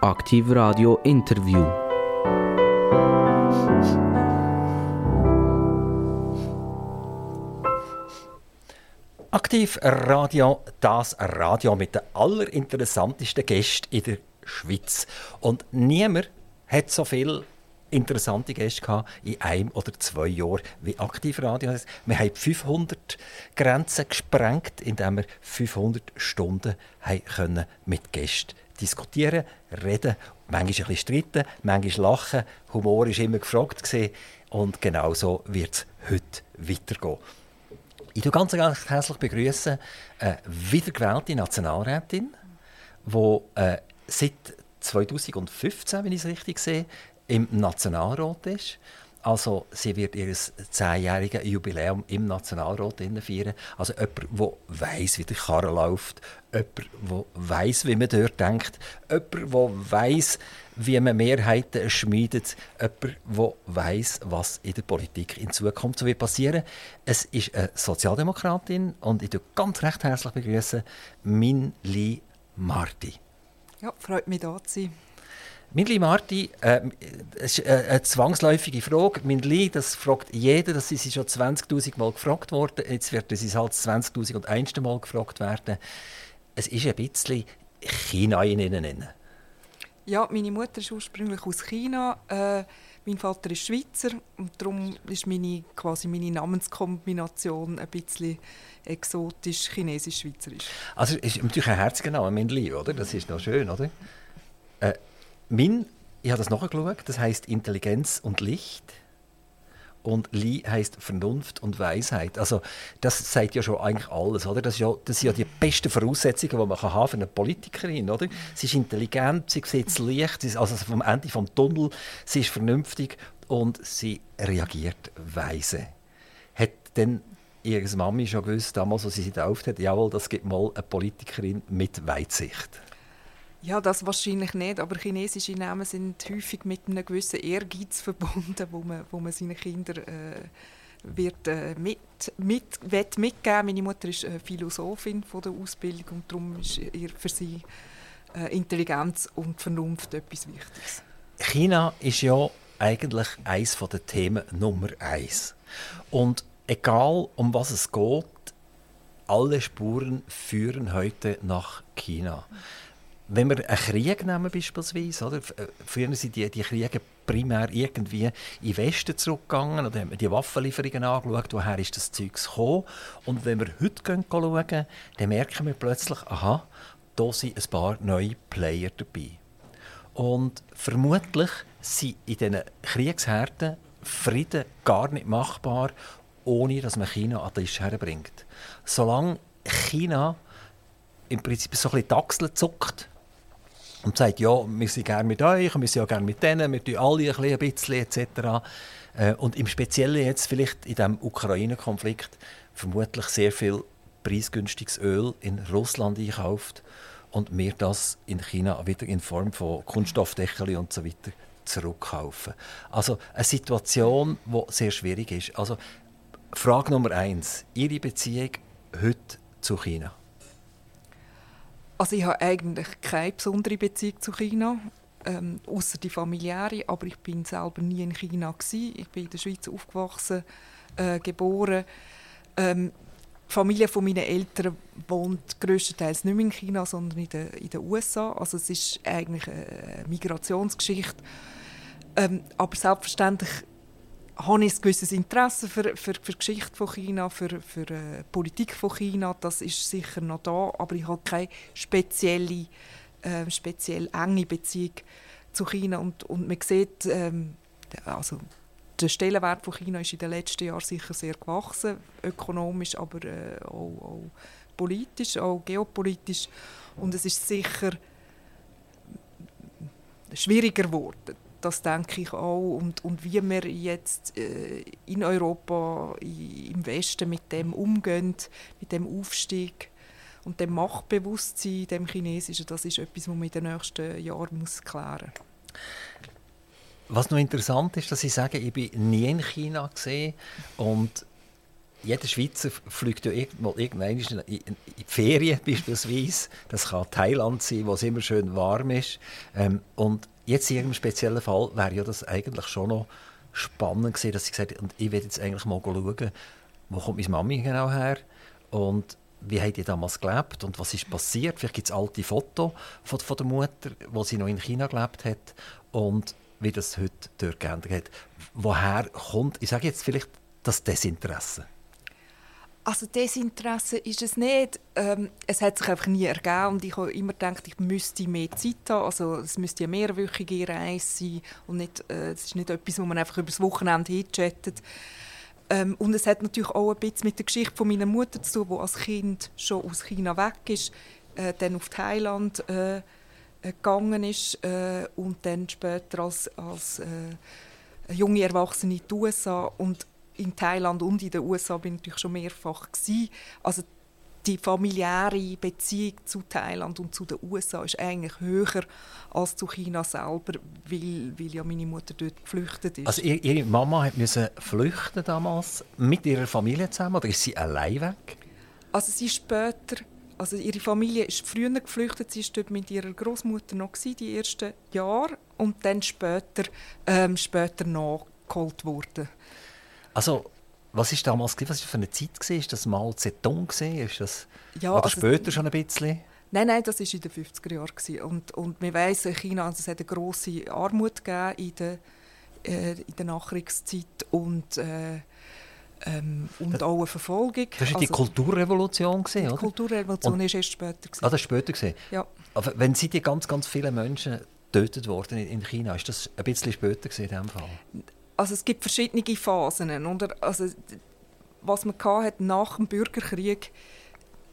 Aktiv Radio Interview. Aktiv Radio, das Radio mit den allerinteressantesten Gästen in der Schweiz. Und niemand hat so viel interessante Gäste gehabt in einem oder zwei Jahren wie Aktivradio. Wir haben 500 Grenzen gesprengt, indem wir 500 Stunden können mit Gästen diskutieren, reden, manchmal ein bisschen streiten, manchmal lachen. Humor war immer gefragt und genau so wird es heute weitergehen. Ich begrüße ganz, ganz herzlich begrüßen eine wiedergewählte Nationalrätin, die äh, seit 2015, wenn ich es richtig sehe, im Nationalrat ist. Also sie wird ihr zehnjähriges Jubiläum im Nationalrat feiern. Also jemand, der weiss, wie der Karren läuft, jemand, der weiss, wie man dort denkt, jemand, der weiss, wie man Mehrheiten schmiedet, jemand, der weiss, was in der Politik in Zukunft wird passieren. Es ist eine Sozialdemokratin und ich begrüße ganz recht herzlich begrüßen Min Li Marti. Ja, freut mich, da zu sein. Mindli Marti, äh, es ist eine zwangsläufige Frage. Mindli, das fragt jeder, das ist schon 20.000 Mal gefragt worden. Jetzt wird es halt 20.001. Mal gefragt werden. Es ist ein bisschen China in Ihnen. Ja, meine Mutter ist ursprünglich aus China. Äh, mein Vater ist Schweizer und darum ist meine, quasi meine Namenskombination ein bisschen exotisch chinesisch-schweizerisch. Also ist natürlich ein herziger Name, Mindli, oder? Das ist noch schön, oder? Äh, Min, ich habe das nachgeschaut, das heißt Intelligenz und Licht. Und Li heißt Vernunft und Weisheit. Also das sagt ja schon eigentlich alles, oder? Das, ja, das sind ja die besten Voraussetzungen, die man haben für eine Politikerin, oder? Sie ist intelligent, sie sieht das Licht, sie ist also vom Ende vom Tunnel, sie ist vernünftig und sie reagiert weise. Hat denn ihre Mami schon gewusst, damals, als sie sie getauft hat, jawohl, das gibt mal eine Politikerin mit Weitsicht? Ja, das wahrscheinlich nicht, aber chinesische Namen sind häufig mit einem gewissen Ehrgeiz verbunden, wo man, wo man seinen Kindern äh, wird, äh, mit, mit, wird mitgeben Meine Mutter ist äh, Philosophin von der Ausbildung und darum ist ihr für sie äh, Intelligenz und Vernunft etwas Wichtiges. China ist ja eigentlich eines der Themen Nummer eins. Und egal um was es geht, alle Spuren führen heute nach China. Wenn wir einen Krieg nehmen beispielsweise, oder? Äh, früher sind die, die Kriege primär irgendwie in den Westen zurückgegangen oder haben wir die Waffenlieferungen angeschaut, woher ist das Zeug gekommen. Und wenn wir heute gehen, schauen, dann merken wir plötzlich, aha, da sind ein paar neue Player dabei. Und vermutlich sind in diesen Kriegsherden Frieden gar nicht machbar, ohne dass man China an den Tisch herbringt. Solange China im Prinzip so ein bisschen die Achseln zuckt und sagt, ja, wir sind gerne mit euch, wir sind auch gerne mit denen, wir tun alle ein bisschen, etc. Äh, und im Speziellen jetzt vielleicht in diesem Ukraine-Konflikt vermutlich sehr viel preisgünstiges Öl in Russland einkauft und wir das in China wieder in Form von Kunststoffdeckeln und so weiter zurückkaufen. Also eine Situation, die sehr schwierig ist. Also Frage Nummer eins: Ihre Beziehung heute zu China? Also ich habe eigentlich keine besondere Beziehung zu China, ähm, außer die familiäre. Aber ich bin selber nie in China gewesen. Ich bin in der Schweiz aufgewachsen, äh, geboren. Ähm, die Familie von meinen Eltern wohnt größtenteils nicht mehr in China, sondern in den, in den USA. Also es ist eigentlich eine Migrationsgeschichte. Ähm, aber selbstverständlich habe ich ein gewisses Interesse für, für, für die Geschichte von China, für, für die äh, Politik von China. Das ist sicher noch da, aber ich habe keine spezielle, äh, speziell enge Beziehung zu China. Und, und man sieht, ähm, also der Stellenwert von China ist in den letzten Jahren sicher sehr gewachsen, ökonomisch, aber äh, auch, auch politisch, auch geopolitisch. Und es ist sicher schwieriger geworden das denke ich auch. Und, und wie wir jetzt äh, in Europa, im Westen mit dem umgehen, mit dem Aufstieg und dem Machtbewusstsein, dem Chinesischen, das ist etwas, was man in den nächsten Jahren muss klären muss. Was noch interessant ist, dass Sie sagen, ich bin nie in China gesehen und jeder Schweizer fliegt ja irgendwo irgendwann in die Ferien beispielsweise. Das kann Thailand sein, wo es immer schön warm ist. Ähm, und jetzt in einem speziellen Fall wäre ja das eigentlich schon noch spannend gewesen, dass sie gesagt und ich will jetzt eigentlich mal schauen, wo kommt meine Mami genau her und wie hat die damals gelebt und was ist passiert. Vielleicht gibt es alte Fotos von, von der Mutter, wo sie noch in China gelebt hat und wie das heute dort geändert hat. Woher kommt, ich sage jetzt vielleicht, das Desinteresse? Also Desinteresse ist es nicht. Ähm, es hat sich einfach nie ergeben und ich habe immer gedacht, ich müsste mehr Zeit haben. Also es müsste eine mehrwöchige Reise sein und nicht, äh, es ist nicht etwas, wo man einfach über das Wochenende hinchattet. Ähm, und es hat natürlich auch ein bisschen mit der Geschichte von meiner Mutter zu tun, die als Kind schon aus China weg ist, äh, dann auf Thailand äh, gegangen ist äh, und dann später als, als äh, junge Erwachsene in die USA und in Thailand und in den USA bin ich natürlich schon mehrfach gewesen. Also die familiäre Beziehung zu Thailand und zu den USA ist eigentlich höher als zu China selber, weil, weil ja meine Mutter dort geflüchtet ist. Also ihre Mama musste flüchten damals mit ihrer Familie zusammen oder ist sie allein weg? Also sie später, also ihre Familie ist früher geflüchtet, sie ist dort mit ihrer Großmutter noch gewesen, die ersten Jahre und dann später, ähm, später nachgeholt worden. Also, was war damals, was war für eine Zeit? Ist das Mao Zedong? Ist das, ja, oder also, später schon ein bisschen? Nein, nein, das war in den 50er Jahren. Und, und wir wissen, in China also es hat eine grosse Armut in der, äh, in der Nachkriegszeit und, äh, ähm, und das, auch eine Verfolgung. Das war also, die Kulturrevolution, gewesen, die oder? Die Kulturrevolution war erst später. Gewesen. Ah, das war später? Gewesen. Ja. Aber wenn Sie die ganz, ganz viele Menschen getötet worden in China, ist das ein bisschen später gewesen, in diesem Fall? Also es gibt verschiedene Phasen. Oder? Also, was man hat nach dem Bürgerkrieg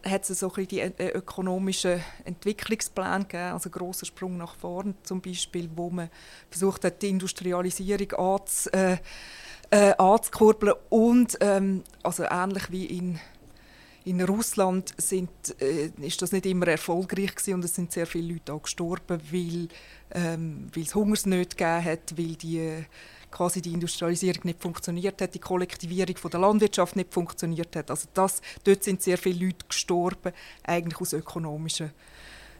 hat es so die äh, ökonomischen Entwicklungspläne gegeben, also großer Sprung nach vorne zum Beispiel, wo man versucht hat, die Industrialisierung anzu, äh, äh, anzukurbeln und ähm, also ähnlich wie in in Russland sind, äh, ist das nicht immer erfolgreich gewesen und es sind sehr viele Leute auch gestorben, weil, ähm, weil es Hungersnöte gegeben hat, weil die quasi die Industrialisierung nicht funktioniert hat, die Kollektivierung von der Landwirtschaft nicht funktioniert hat. Also das, dort sind sehr viele Leute gestorben, eigentlich aus ökonomischen,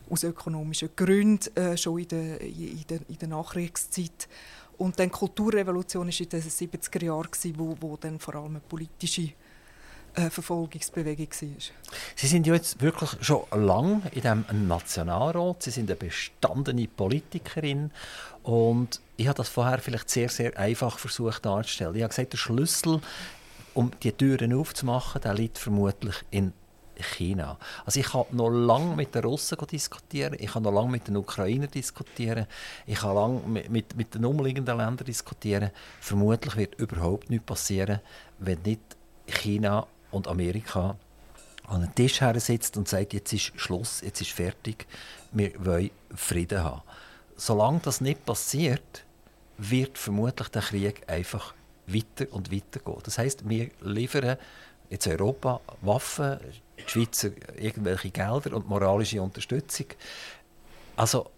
aus ökonomischen Gründen, äh, schon in der, in, der, in der Nachkriegszeit. Und dann die Kulturrevolution war in den 70er Jahren, wo, wo dann vor allem eine politische Verfolgungsbewegung war. Sie sind ja jetzt wirklich schon lange in diesem Nationalrat. Sie sind eine bestandene Politikerin. Und ich habe das vorher vielleicht sehr, sehr einfach versucht darzustellen. Ich habe gesagt, der Schlüssel, um die Türen aufzumachen, der liegt vermutlich in China. Also ich kann noch lange mit den Russen diskutieren, ich kann noch lange mit den Ukrainern diskutieren, ich kann lange mit, mit, mit den umliegenden Ländern diskutieren. Vermutlich wird überhaupt nichts passieren, wenn nicht China und Amerika an den Tisch her sitzt und sagt, jetzt ist Schluss, jetzt ist fertig, wir wollen Frieden haben. Solange das nicht passiert, wird vermutlich der Krieg einfach weiter und weiter gehen. Das heißt, wir liefern jetzt Europa Waffen, die Schweizer irgendwelche Gelder und moralische Unterstützung. Also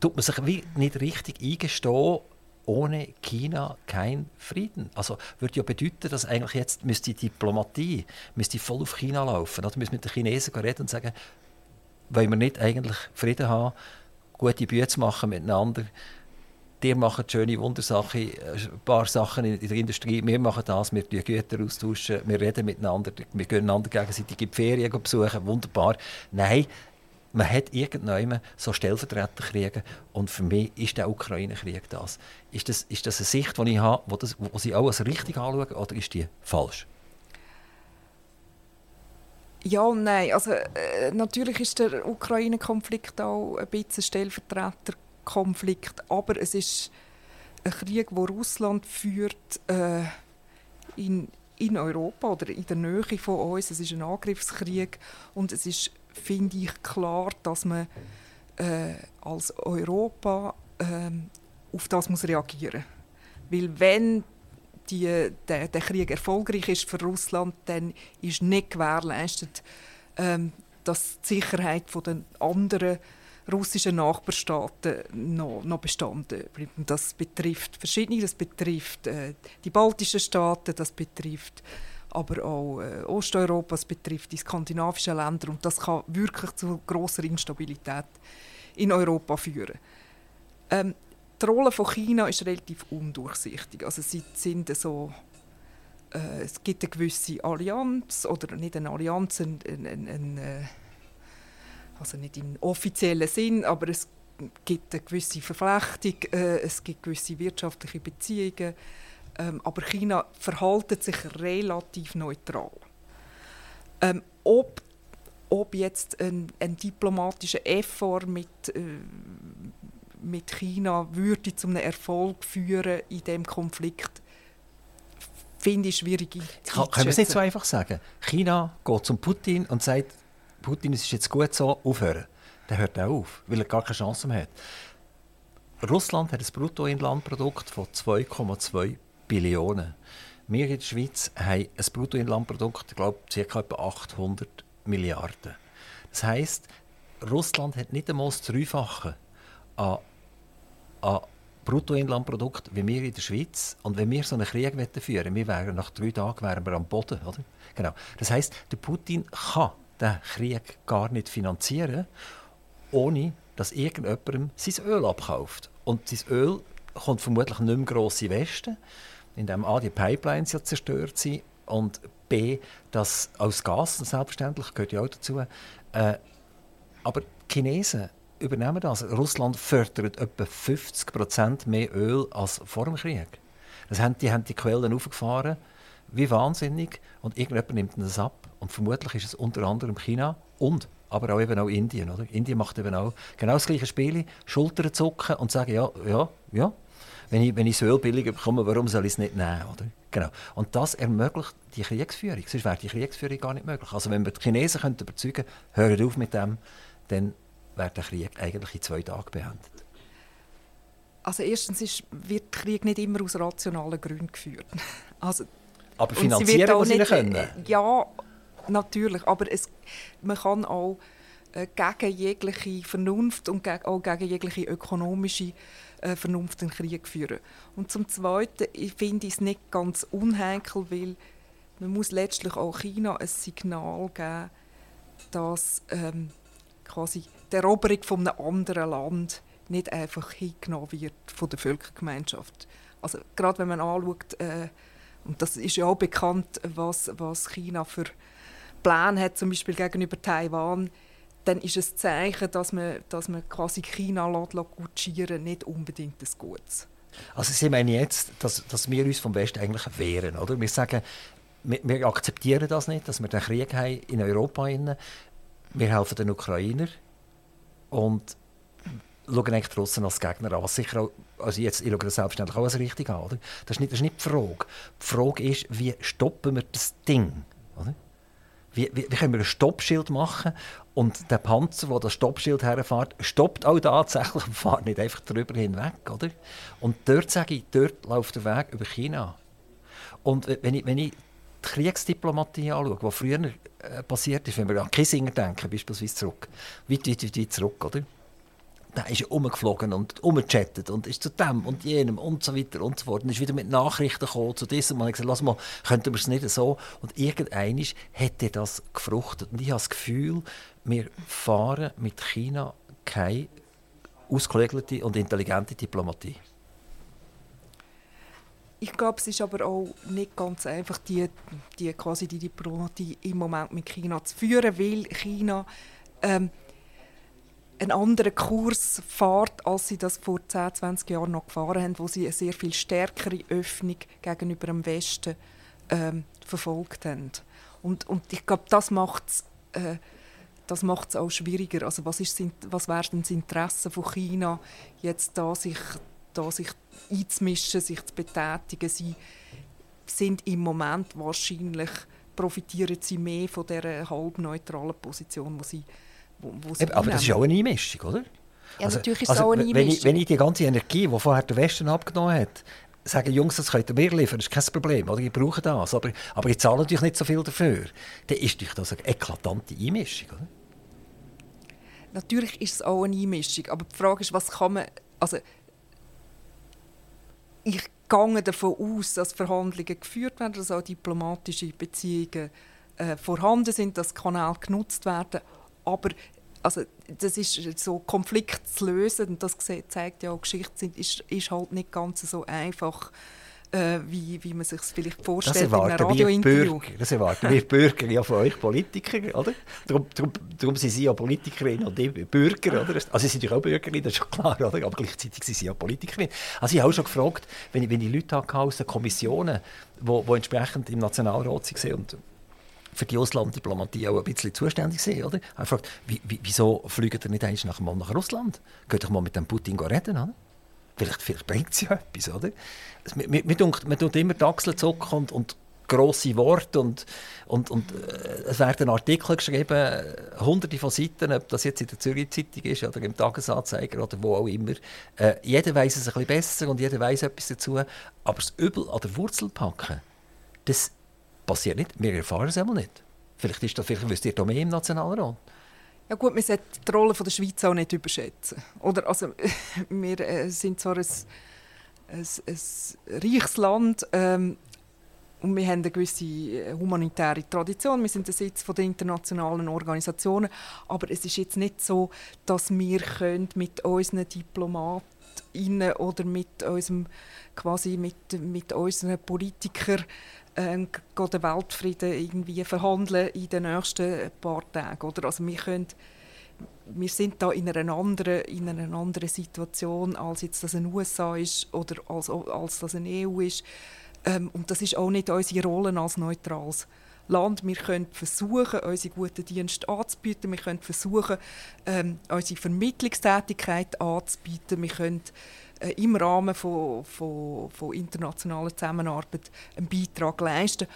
tut man sich nicht richtig eingestehen, ohne China kein Frieden. Also würde ja bedeuten, dass eigentlich jetzt müsste die Diplomatie müsste voll auf China laufen. Oder müsste mit den Chinesen reden und sagen, wollen wir nicht eigentlich Frieden haben, gute Bücher machen miteinander. Die machen schöne Wundersachen, ein paar Sachen in der Industrie. Wir machen das, wir tauschen Güter austauschen, wir reden miteinander, wir gehen einander gegenseitig in die Ferien besuchen. Wunderbar. Nein, man hat irgendwann so Stellvertreterkriege und für mich ist der Ukraine-Krieg das. Ist, das. ist das eine Sicht, die ich habe, wo, das, wo Sie auch als richtig anschauen oder ist die falsch? Ja und nein. Also, äh, natürlich ist der Ukraine-Konflikt auch ein bisschen Stellvertreterkonflikt, aber es ist ein Krieg, wo Russland führt äh, in, in Europa oder in der Nähe von uns. Es ist ein Angriffskrieg und es ist finde ich klar, dass man äh, als Europa äh, auf das muss reagieren muss. Weil wenn die, der, der, Krieg erfolgreich ist für Russland, dann ist nicht gewährleistet, ähm, dass die Sicherheit der anderen russischen Nachbarstaaten noch, noch bestanden bleibt. Das betrifft verschiedene, das betrifft äh, die baltischen Staaten, das betrifft aber auch äh, Osteuropa, betrifft die skandinavischen Länder und das kann wirklich zu großer Instabilität in Europa führen. Ähm, die Rolle von China ist relativ undurchsichtig. Also sie sind so, äh, es gibt eine gewisse Allianz oder nicht eine Allianz, ein, ein, ein äh, also nicht im offiziellen Sinn, aber es gibt eine gewisse Verflechtung, äh, es gibt gewisse wirtschaftliche Beziehungen, ähm, aber China verhaltet sich relativ neutral. Ähm, ob, ob jetzt ein, ein diplomatischer Effort mit, äh, mit China würde zu einem Erfolg führen in dem Konflikt, finde ich schwierig Kann, Können wir es nicht so einfach sagen? China geht zum Putin und sagt, Putin, es ist jetzt gut so, aufhören. Dann hört er auf, weil er gar keine Chance mehr hat. Russland hat ein Bruttoinlandprodukt von 2,2 Billionen. Wir in der Schweiz haben ein Bruttoinlandprodukt, ich glaube, ca. 800 Milliarden. Das heisst, Russland hat nicht einmal das Dreifache an, an Bruttoinlandprodukt wie wir in der Schweiz. Und wenn wir so einen Krieg führen wir wären nach drei Tagen wären wir am Boden. Oder? Genau. Das heisst, der Putin kann den Krieg gar nicht finanzieren, ohne dass irgendjemandem sein Öl abkauft. Und sein Öl kommt vermutlich nicht mehr gross in Westen in dem A, die Pipelines ja zerstört sind und B, dass aus Gas, selbstverständlich, gehört ja auch dazu. Äh, aber die Chinesen übernehmen das. Russland fördert etwa 50 Prozent mehr Öl als vor dem Krieg. Das haben, die haben die Quellen aufgefahren, wie wahnsinnig, und irgendjemand nimmt das ab. Und vermutlich ist es unter anderem China und aber auch eben auch Indien. Oder? Indien macht eben auch genau das gleiche Spiel, Schultern zucken und sagen, ja, ja, ja, wenn ich, wenn ich das Öl billig bekomme, warum soll ich es nicht nehmen? Oder? Genau. Und das ermöglicht die Kriegsführung. Sonst wäre die Kriegsführung gar nicht möglich. Also wenn wir die Chinesen könnten überzeugen könnten, hört auf mit dem, dann wäre der Krieg eigentlich in zwei Tagen beendet. Also erstens ist, wird der Krieg nicht immer aus rationalen Gründen geführt. Also, aber finanzieren muss nicht können? Äh, ja, natürlich. Aber es, man kann auch äh, gegen jegliche Vernunft und gegen, auch gegen jegliche ökonomische äh, Vernunft den Krieg führen. Und zum Zweiten ich finde ich es nicht ganz unheikel, weil man muss letztlich auch China ein Signal geben, dass ähm, quasi die Eroberung von einem anderen Land nicht einfach hingenommen wird von der Völkergemeinschaft. Also gerade wenn man anschaut, äh, und das ist ja auch bekannt, was, was China für Pläne hat, zum Beispiel gegenüber Taiwan, dann ist es ein Zeichen, dass man, dass man quasi China kutschieren nicht unbedingt das Gutes. Also Sie meinen jetzt, dass, dass wir uns vom Westen eigentlich wehren, oder? Wir sagen, wir, wir akzeptieren das nicht, dass wir den Krieg haben in Europa haben. Wir helfen den Ukrainer und schauen eigentlich Russen als Gegner an. sicher auch, also jetzt, ich schaue das selbstverständlich auch als richtig an. Oder? Das, ist nicht, das ist nicht die Frage. Die Frage ist, wie stoppen wir das Ding? Oder? Wie, wie, wie, können wir ein Stoppschild machen und der Panzer, der das Stoppschild herfährt, stoppt auch tatsächlich und fährt nicht einfach darüber hinweg, oder? Und dort sage ich, dort läuft der Weg über China. Und wenn ich, wenn ich die Kriegsdiplomatie anschaue, die früher äh, passiert ist, wenn wir an Kissinger denken, beispielsweise zurück, weit, weit, weit, weit zurück, oder? Dann ist er umgeflogen und umgechattet und ist zu dem und jenem und so weiter und so fort. Und ist wieder mit Nachrichten gekommen zu diesem und hat gesagt, lass mal, könnten wir es nicht so? Und irgendeinisch hätte das gefruchtet. Und ich habe das Gefühl, wir fahren mit China keine ausgeklügelte und intelligente Diplomatie. Ich glaube, es ist aber auch nicht ganz einfach, die, die, quasi die Diplomatie im Moment mit China zu führen, weil China ähm, einen anderen Kurs fährt, als sie das vor 10, 20 Jahren noch gefahren haben, wo sie eine sehr viel stärkere Öffnung gegenüber dem Westen ähm, verfolgt haben. Und, und ich glaube, das macht es äh, das macht's auch schwieriger. Also was, ist, was wäre denn das Interesse von China, jetzt da sich, da sich einzumischen, sich zu betätigen? Sie sind im Moment wahrscheinlich profitieren sie mehr von dieser halbneutralen Position, die sie wo, wo Aber das ist auch eine Einmischung, oder? Ja, also, natürlich ist also, auch eine Einmischung. Wenn ich, wenn ich die ganze Energie, die vorher der Westen abgenommen hat, sage, Jungs, das könnt ihr mir liefern, das ist kein Problem, oder? ich brauche das, aber, aber ich zahle natürlich nicht so viel dafür, dann ist das eine eklatante Einmischung, oder? Natürlich ist es auch eine Einmischung, aber die Frage ist, was kann man, also ich gehe davon aus, dass Verhandlungen geführt werden, dass auch diplomatische Beziehungen äh, vorhanden sind, dass Kanäle genutzt werden. Aber also, das ist so Konflikt zu lösen, und das zeigt ja auch Geschichte, ist, ist halt nicht ganz so einfach äh, wie, wie man sich es vielleicht vorstellt das in einem Radiointerview. Das erwarten wir Bürger ja von euch Politiker, oder? Darum, darum, darum sind sie ja Politikerin und Bürger, oder? Also sie sind natürlich auch Bürgerin, das ist schon klar, oder? aber gleichzeitig sind sie ja Politikerin. Also ich habe auch schon gefragt, wenn ich, wenn ich Leute hatte aus den Kommissionen, die wo, wo entsprechend im Nationalrat waren und für die Auslanddiplomatie auch ein bisschen zuständig sind, oder? Ich fragt, wie, wie, wieso fliegen ihr nicht einmal nach, nach Russland? Geht doch mal mit dem Putin reden, oder? Vielleicht, vielleicht bringt es ja etwas, oder? Man, tut immer die Achseln zucken und, und grosse Worte und, und, und äh, es werden Artikel geschrieben, hunderte von Seiten, ob das jetzt in der Zürich Zeitung ist oder im Tagesanzeiger oder wo auch immer. Äh, jeder weiß es ein bisschen besser und jeder weiß etwas dazu, aber das Übel an der Wurzel packen, das passiert nicht. Wir erfahren es einmal nicht. Vielleicht, ist das, vielleicht wisst ihr da mehr im Nationalrat. Ja gut, wir sollten die Rolle der Schweiz auch nicht überschätzen. Oder, also, wir äh, sind zwar ein, ein, ein reiches Land ähm, und wir haben eine gewisse äh, humanitäre Tradition. Wir sind der Sitz der internationalen Organisationen. Aber es ist jetzt nicht so, dass wir mit unseren Diplomaten oder mit unserem quasi mit, mit unseren Politikern äh, den Weltfrieden irgendwie verhandeln in den nächsten paar Tagen. Oder? Also wir, können, wir sind da in einer, anderen, in einer anderen Situation, als jetzt das ein USA ist oder als, als das eine EU ist. Ähm, und das ist auch nicht unsere Rolle als neutrales Land. Wir können versuchen, unsere guten Dienste anzubieten. Wir können versuchen, ähm, unsere Vermittlungstätigkeit anzubieten. Wir können im Rahmen von, von, von internationaler Zusammenarbeit einen Beitrag leisten.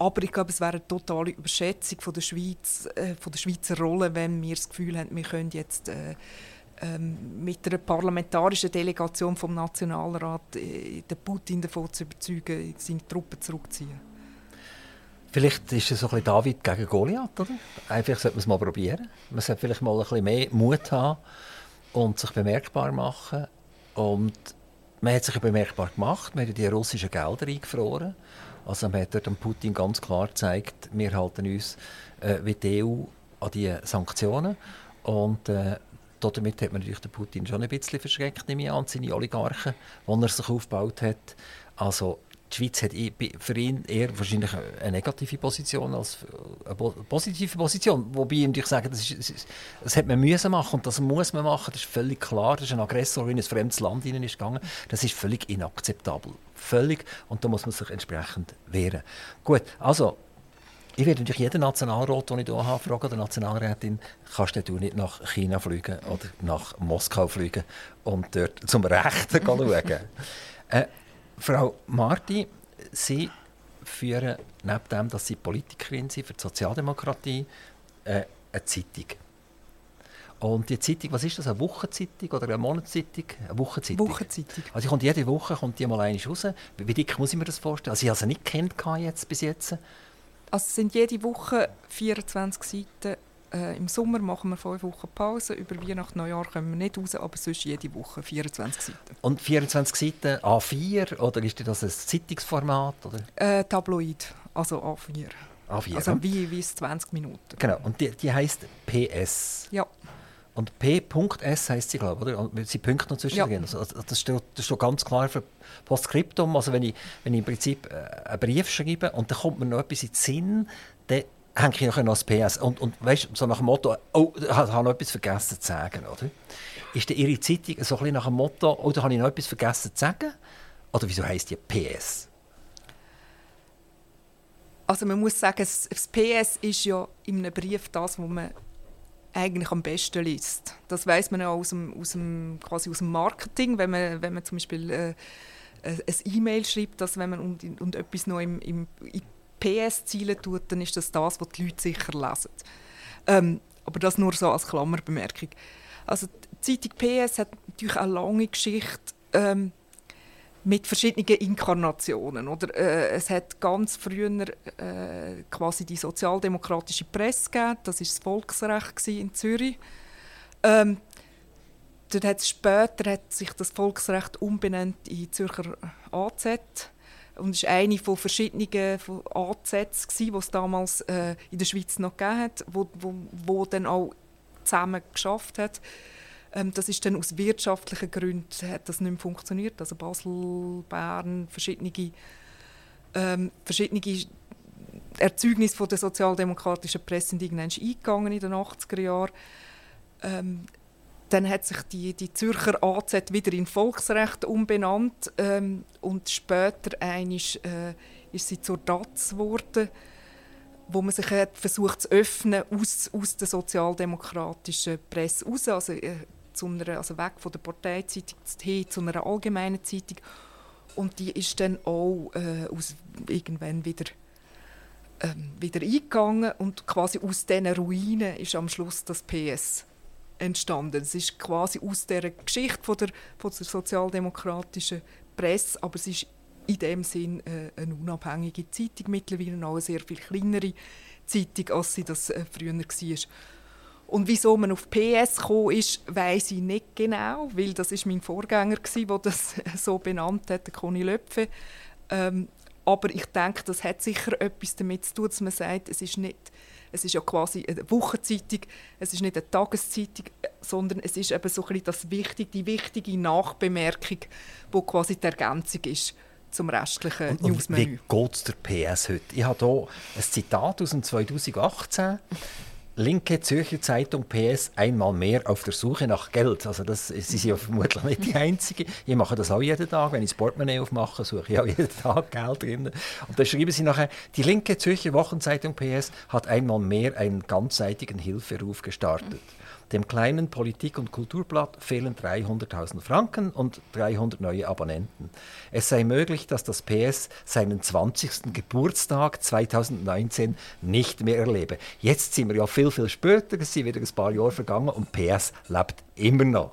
Aber ich glaube, es wäre eine totale Überschätzung von der, Schweiz, äh, von der Schweizer Rolle, wenn wir das Gefühl haben, wir können jetzt äh, ähm, mit einer parlamentarischen Delegation vom Nationalrat äh, den Putin davon zu überzeugen, seine Truppen zurückzuziehen. Vielleicht ist es so ein bisschen David gegen Goliath, oder? Einfach sollte man es mal probieren. Man sollte vielleicht mal ein bisschen mehr Mut haben und sich bemerkbar machen. Und man hat sich bemerkbar gemacht, man hat die russischen Gelder eingefroren. Also man hat dort Putin ganz klar gezeigt, wir halten uns äh, wie die EU an die Sanktionen. Und äh, damit hat man natürlich den Putin schon ein bisschen verschreckt, nehme ich an, seine Oligarchen, die er sich aufgebaut hat. Also die Schweiz hat für ihn eher wahrscheinlich eine negative Position als eine positive Position. Wobei ihm ich sage, das, ist, das hat man müssen machen und das muss man machen. Das ist völlig klar. Das ist ein Aggressor, der in ein fremdes Land hinein ist gegangen. Das ist völlig inakzeptabel. Völlig. Und da muss man sich entsprechend wehren. Gut, also ich werde natürlich jeden Nationalrat, den ich hier habe, fragen, oder Nationalrätin, kannst du nicht nach China fliegen oder nach Moskau fliegen und dort zum Rechten schauen? äh, Frau Marti, Sie führen neben dem, dass Sie Politikerin sind für die Sozialdemokratie, äh, eine Zeitung. Und die Zeitung, was ist das, eine Wochenzeitung oder eine Monatszeitung? Eine Wochenzeitung. Wochenzeitung. Also kommt jede Woche kommt die mal einmal raus. Wie dick muss ich mir das vorstellen? Also ich habe sie nicht kennt jetzt bis jetzt. Also es sind jede Woche 24 Seiten äh, Im Sommer machen wir fünf Wochen Pause. Über Weihnachten, Neujahr kommen wir nicht raus, aber sonst jede Woche 24 Seiten. Und 24 Seiten A4 oder ist das ein Zeitungsformat? Oder? Äh, Tabloid, also A4. A4 also wie, wie 20 Minuten. Genau, und die, die heisst PS. Ja. Und P.S heisst sie, glaube ich, oder? Sie Punkte noch zwischen ja. also, das, steht, das steht ganz klar für Postskriptum. Also wenn ich, wenn ich im Prinzip äh, einen Brief schreibe und dann kommt mir noch etwas in den Sinn, dann hänge ich noch das PS. Und, und weißt, so nach dem Motto, oh, ich habe noch etwas vergessen zu sagen, oder? Ist Ihre Zeitung so ein bisschen nach dem Motto, oh, da habe ich noch etwas vergessen zu sagen? Oder wieso heisst die PS? Also man muss sagen, das PS ist ja in einem Brief das, was man eigentlich am besten liest. Das weiß man ja aus dem, aus dem, quasi aus dem Marketing, wenn man, wenn man zum Beispiel äh, ein E-Mail schreibt, dass wenn man und, und etwas noch im, im, im PS-Ziele tut, dann ist das das, was die Leute sicher lesen. Ähm, aber das nur so als Klammerbemerkung. Also die Zeitung PS hat natürlich eine lange Geschichte ähm, mit verschiedenen Inkarnationen. Oder? Äh, es hat ganz früher äh, quasi die sozialdemokratische Presse gegeben, das war das Volksrecht in Zürich. Ähm, dort hat später hat sich das Volksrecht umbenannt in Zürcher AZ und ist eine von verschiedenen von AZs die es damals äh, in der Schweiz noch gegeben hat, wo, wo, wo dann auch zusammen geschafft hat. Ähm, das ist dann aus wirtschaftlichen Gründen hat das nicht mehr funktioniert. Also Basel, Bern, verschiedene, ähm, verschiedene Erzeugnisse von der sozialdemokratischen Presse sind irgendwann eingegangen in den 80er Jahren. Ähm, dann hat sich die, die Zürcher AZ wieder in Volksrecht umbenannt ähm, und später einisch, äh, ist sie zur DATS geworden, wo man sich hat versucht zu öffnen aus, aus der sozialdemokratischen Presse raus, also, äh, zu einer, also weg von der Parteizeitung hin zu einer allgemeinen Zeitung. Und die ist dann auch äh, aus, irgendwann wieder, ähm, wieder eingegangen und quasi aus diesen Ruinen ist am Schluss das PS entstanden. Es ist quasi aus der Geschichte von der, von der sozialdemokratischen Presse, aber es ist in dem Sinn äh, eine unabhängige Zeitung mittlerweile auch eine sehr viel kleinere Zeitung, als sie das äh, früher war. Und wieso man auf PS gekommen ist, weiß ich nicht genau, weil das ist mein Vorgänger der das so benannt hat, der Conny Löpfe. Ähm, aber ich denke, das hat sicher etwas damit zu tun, dass man sagt, es ist nicht es ist ja quasi eine Wochenzeitung, es ist nicht eine Tageszeitung, sondern es ist eben so ein das wichtige, die wichtige Nachbemerkung, die quasi die Ergänzung ist zum restlichen und, Newsmenü. Wie geht es der PS heute? Ich habe hier ein Zitat aus dem 2018 linke Zürcher Zeitung PS einmal mehr auf der Suche nach Geld. Also das, Sie sind ja vermutlich nicht die Einzige. Ich mache das auch jeden Tag. Wenn ich das aufmache, suche ich auch jeden Tag Geld drin. Und da schreiben Sie nachher, die linke Zürcher Wochenzeitung PS hat einmal mehr einen ganzseitigen Hilferuf gestartet. Dem kleinen Politik- und Kulturblatt fehlen 300.000 Franken und 300 neue Abonnenten. Es sei möglich, dass das PS seinen 20. Geburtstag 2019 nicht mehr erlebe. Jetzt sind wir ja viel, viel später, es sind wieder ein paar Jahre vergangen und PS lebt immer noch.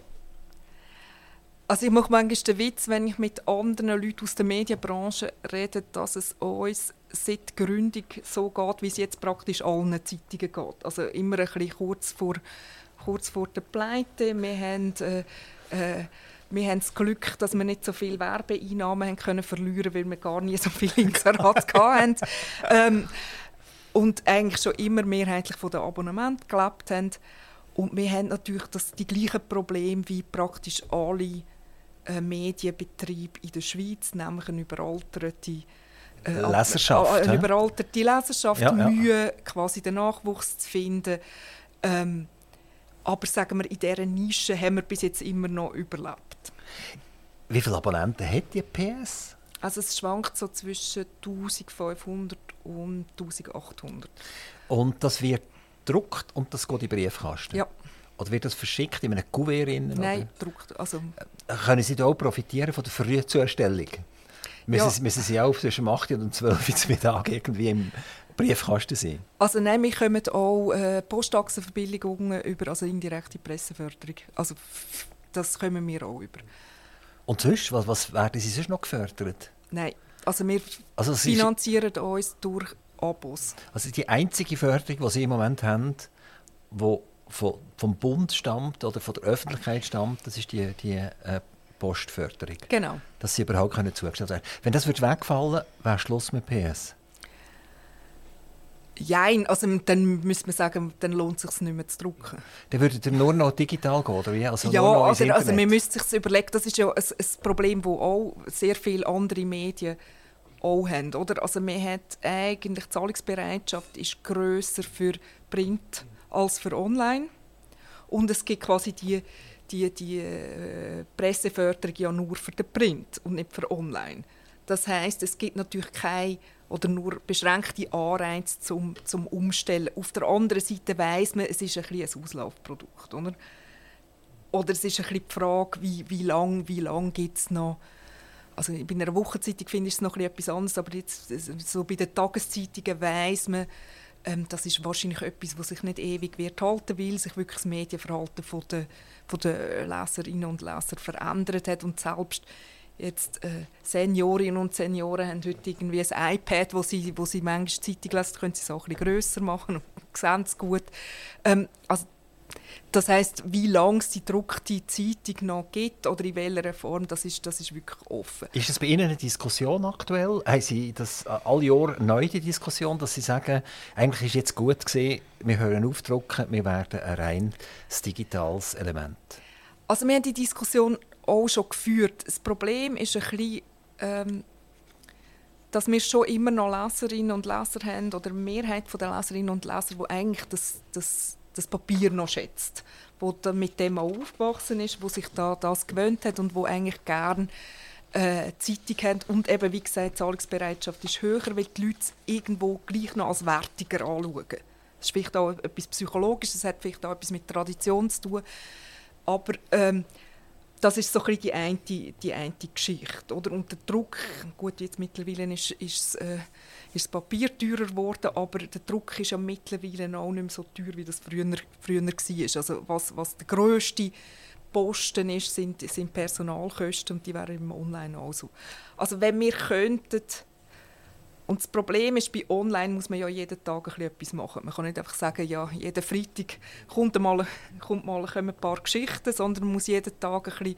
Also ich mache manchmal den Witz, wenn ich mit anderen Leuten aus der Medienbranche rede, dass es uns seit Gründung so geht, wie es jetzt praktisch allen Zeitungen geht. Also immer ein bisschen kurz vor kurz vor der Pleite. Wir haben, äh, äh, wir haben das Glück, dass wir nicht so viel Werbeeinnahmen haben können verlieren, weil wir gar nie so viel Inserat hatten. Ähm, und eigentlich schon immer mehrheitlich von den Abonnementen gelebt haben. Und wir haben natürlich das, die gleichen Probleme wie praktisch alle äh, Medienbetriebe in der Schweiz, nämlich eine überalterte äh, Leserschaft. Eine überalterte Leserschaft, ja, ja. Mühe, quasi den Nachwuchs zu finden. Ähm, aber sagen wir, in dieser Nische haben wir bis jetzt immer noch überlebt. Wie viele Abonnenten hat die PS? Also es schwankt so zwischen 1500 und 1800. Und das wird gedruckt und das geht in Briefkasten? Ja. Oder wird das verschickt in einem Kuvert? Nein, gedruckt. Also, äh, Können Sie da auch profitieren von der Frühzustellung? Müssen, ja. Sie, müssen Sie auch zwischen 8 und 12 Uhr Mittag irgendwie im Briefkasten sein? Also nein, wir kommen auch äh, Postachsenverbilligungen über, also indirekte Presseförderung. Also das kommen wir auch über. Und sonst, was, was werden Sie sonst noch gefördert? Nein, also wir also finanzieren ist, uns durch Abos. Also die einzige Förderung, die Sie im Moment haben, die vom Bund stammt oder von der Öffentlichkeit stammt, das ist die, die äh, Postförderung. Genau. Dass sie überhaupt können zugestellt werden Wenn das wegfallen wäre Schluss mit PS? Jein, also dann müsste man sagen, dann lohnt es sich nicht mehr zu drucken. Dann würde ihr nur noch digital gehen, oder wie? Also ja, oder, also man müsste sich überlegen, das ist ja ein, ein Problem, das auch sehr viele andere Medien auch haben, oder? Also man hat eigentlich, die Zahlungsbereitschaft ist grösser für Print als für Online. Und es gibt quasi die, die, die äh, Presseförderung ja nur für den Print und nicht für Online. Das heißt, es gibt natürlich keine oder nur beschränkte Anreize zum, zum Umstellen. Auf der anderen Seite weiß man, es ist ein, ein Auslaufprodukt. Oder? oder es ist ein die Frage, wie, wie lange wie lang gibt es noch also bei einer Wochenzeitung finde ich es noch etwas anderes, aber jetzt, so bei den Tageszeitungen weiß man, ähm, das ist wahrscheinlich etwas, was sich nicht ewig wird halten, weil sich wirklich das Medienverhalten von der, von Leserinnen und Leser verändert hat und selbst jetzt äh, Seniorinnen und Senioren haben heute irgendwie ein iPad, wo sie, wo sie manchmal Zeitung lesen, können sie es auch ein bisschen grösser machen und sehen es gut. Ähm, also Das heißt, wie lange es die gedruckte Zeitung noch gibt oder in welcher Form, das ist, das ist wirklich offen. Ist es bei Ihnen eine Diskussion aktuell? Haben Sie das alle Jahre neu die Diskussion, dass Sie sagen, eigentlich ist jetzt gut gesehen, wir hören aufdrucken, wir werden ein rein digitales Element? Also wir haben die Diskussion auch schon geführt. Das Problem ist ein bisschen, ähm, dass wir schon immer noch Leserinnen und Leser haben oder eine Mehrheit der Leserinnen und Leser, die eigentlich das, das das Papier noch schätzt, wo mit dem auch aufgewachsen ist, wo sich da das gewöhnt hat und wo eigentlich gern äh, Zeitung haben und eben wie gesagt die Zahlungsbereitschaft ist höher, weil die Leute irgendwo gleich noch als wertiger anschauen. Das ist vielleicht auch etwas Psychologisches, das hat vielleicht auch etwas mit Tradition zu tun, aber ähm, das ist so ein die eine, die eine Geschichte. Oder? Und der Druck, gut, jetzt mittlerweile ist, ist, äh, ist das Papier teurer geworden, aber der Druck ist ja mittlerweile auch nicht mehr so teuer, wie das früher, früher war. Also was, was der grösste Posten ist, sind, sind Personalkosten und die wären im Online auch so. Also wenn wir könnten und das Problem ist, bei Online muss man ja jeden Tag etwas machen. Man kann nicht einfach sagen, ja, jeden Freitag kommt mal, kommt mal kommen ein paar Geschichten, sondern man muss jeden Tag ein bisschen,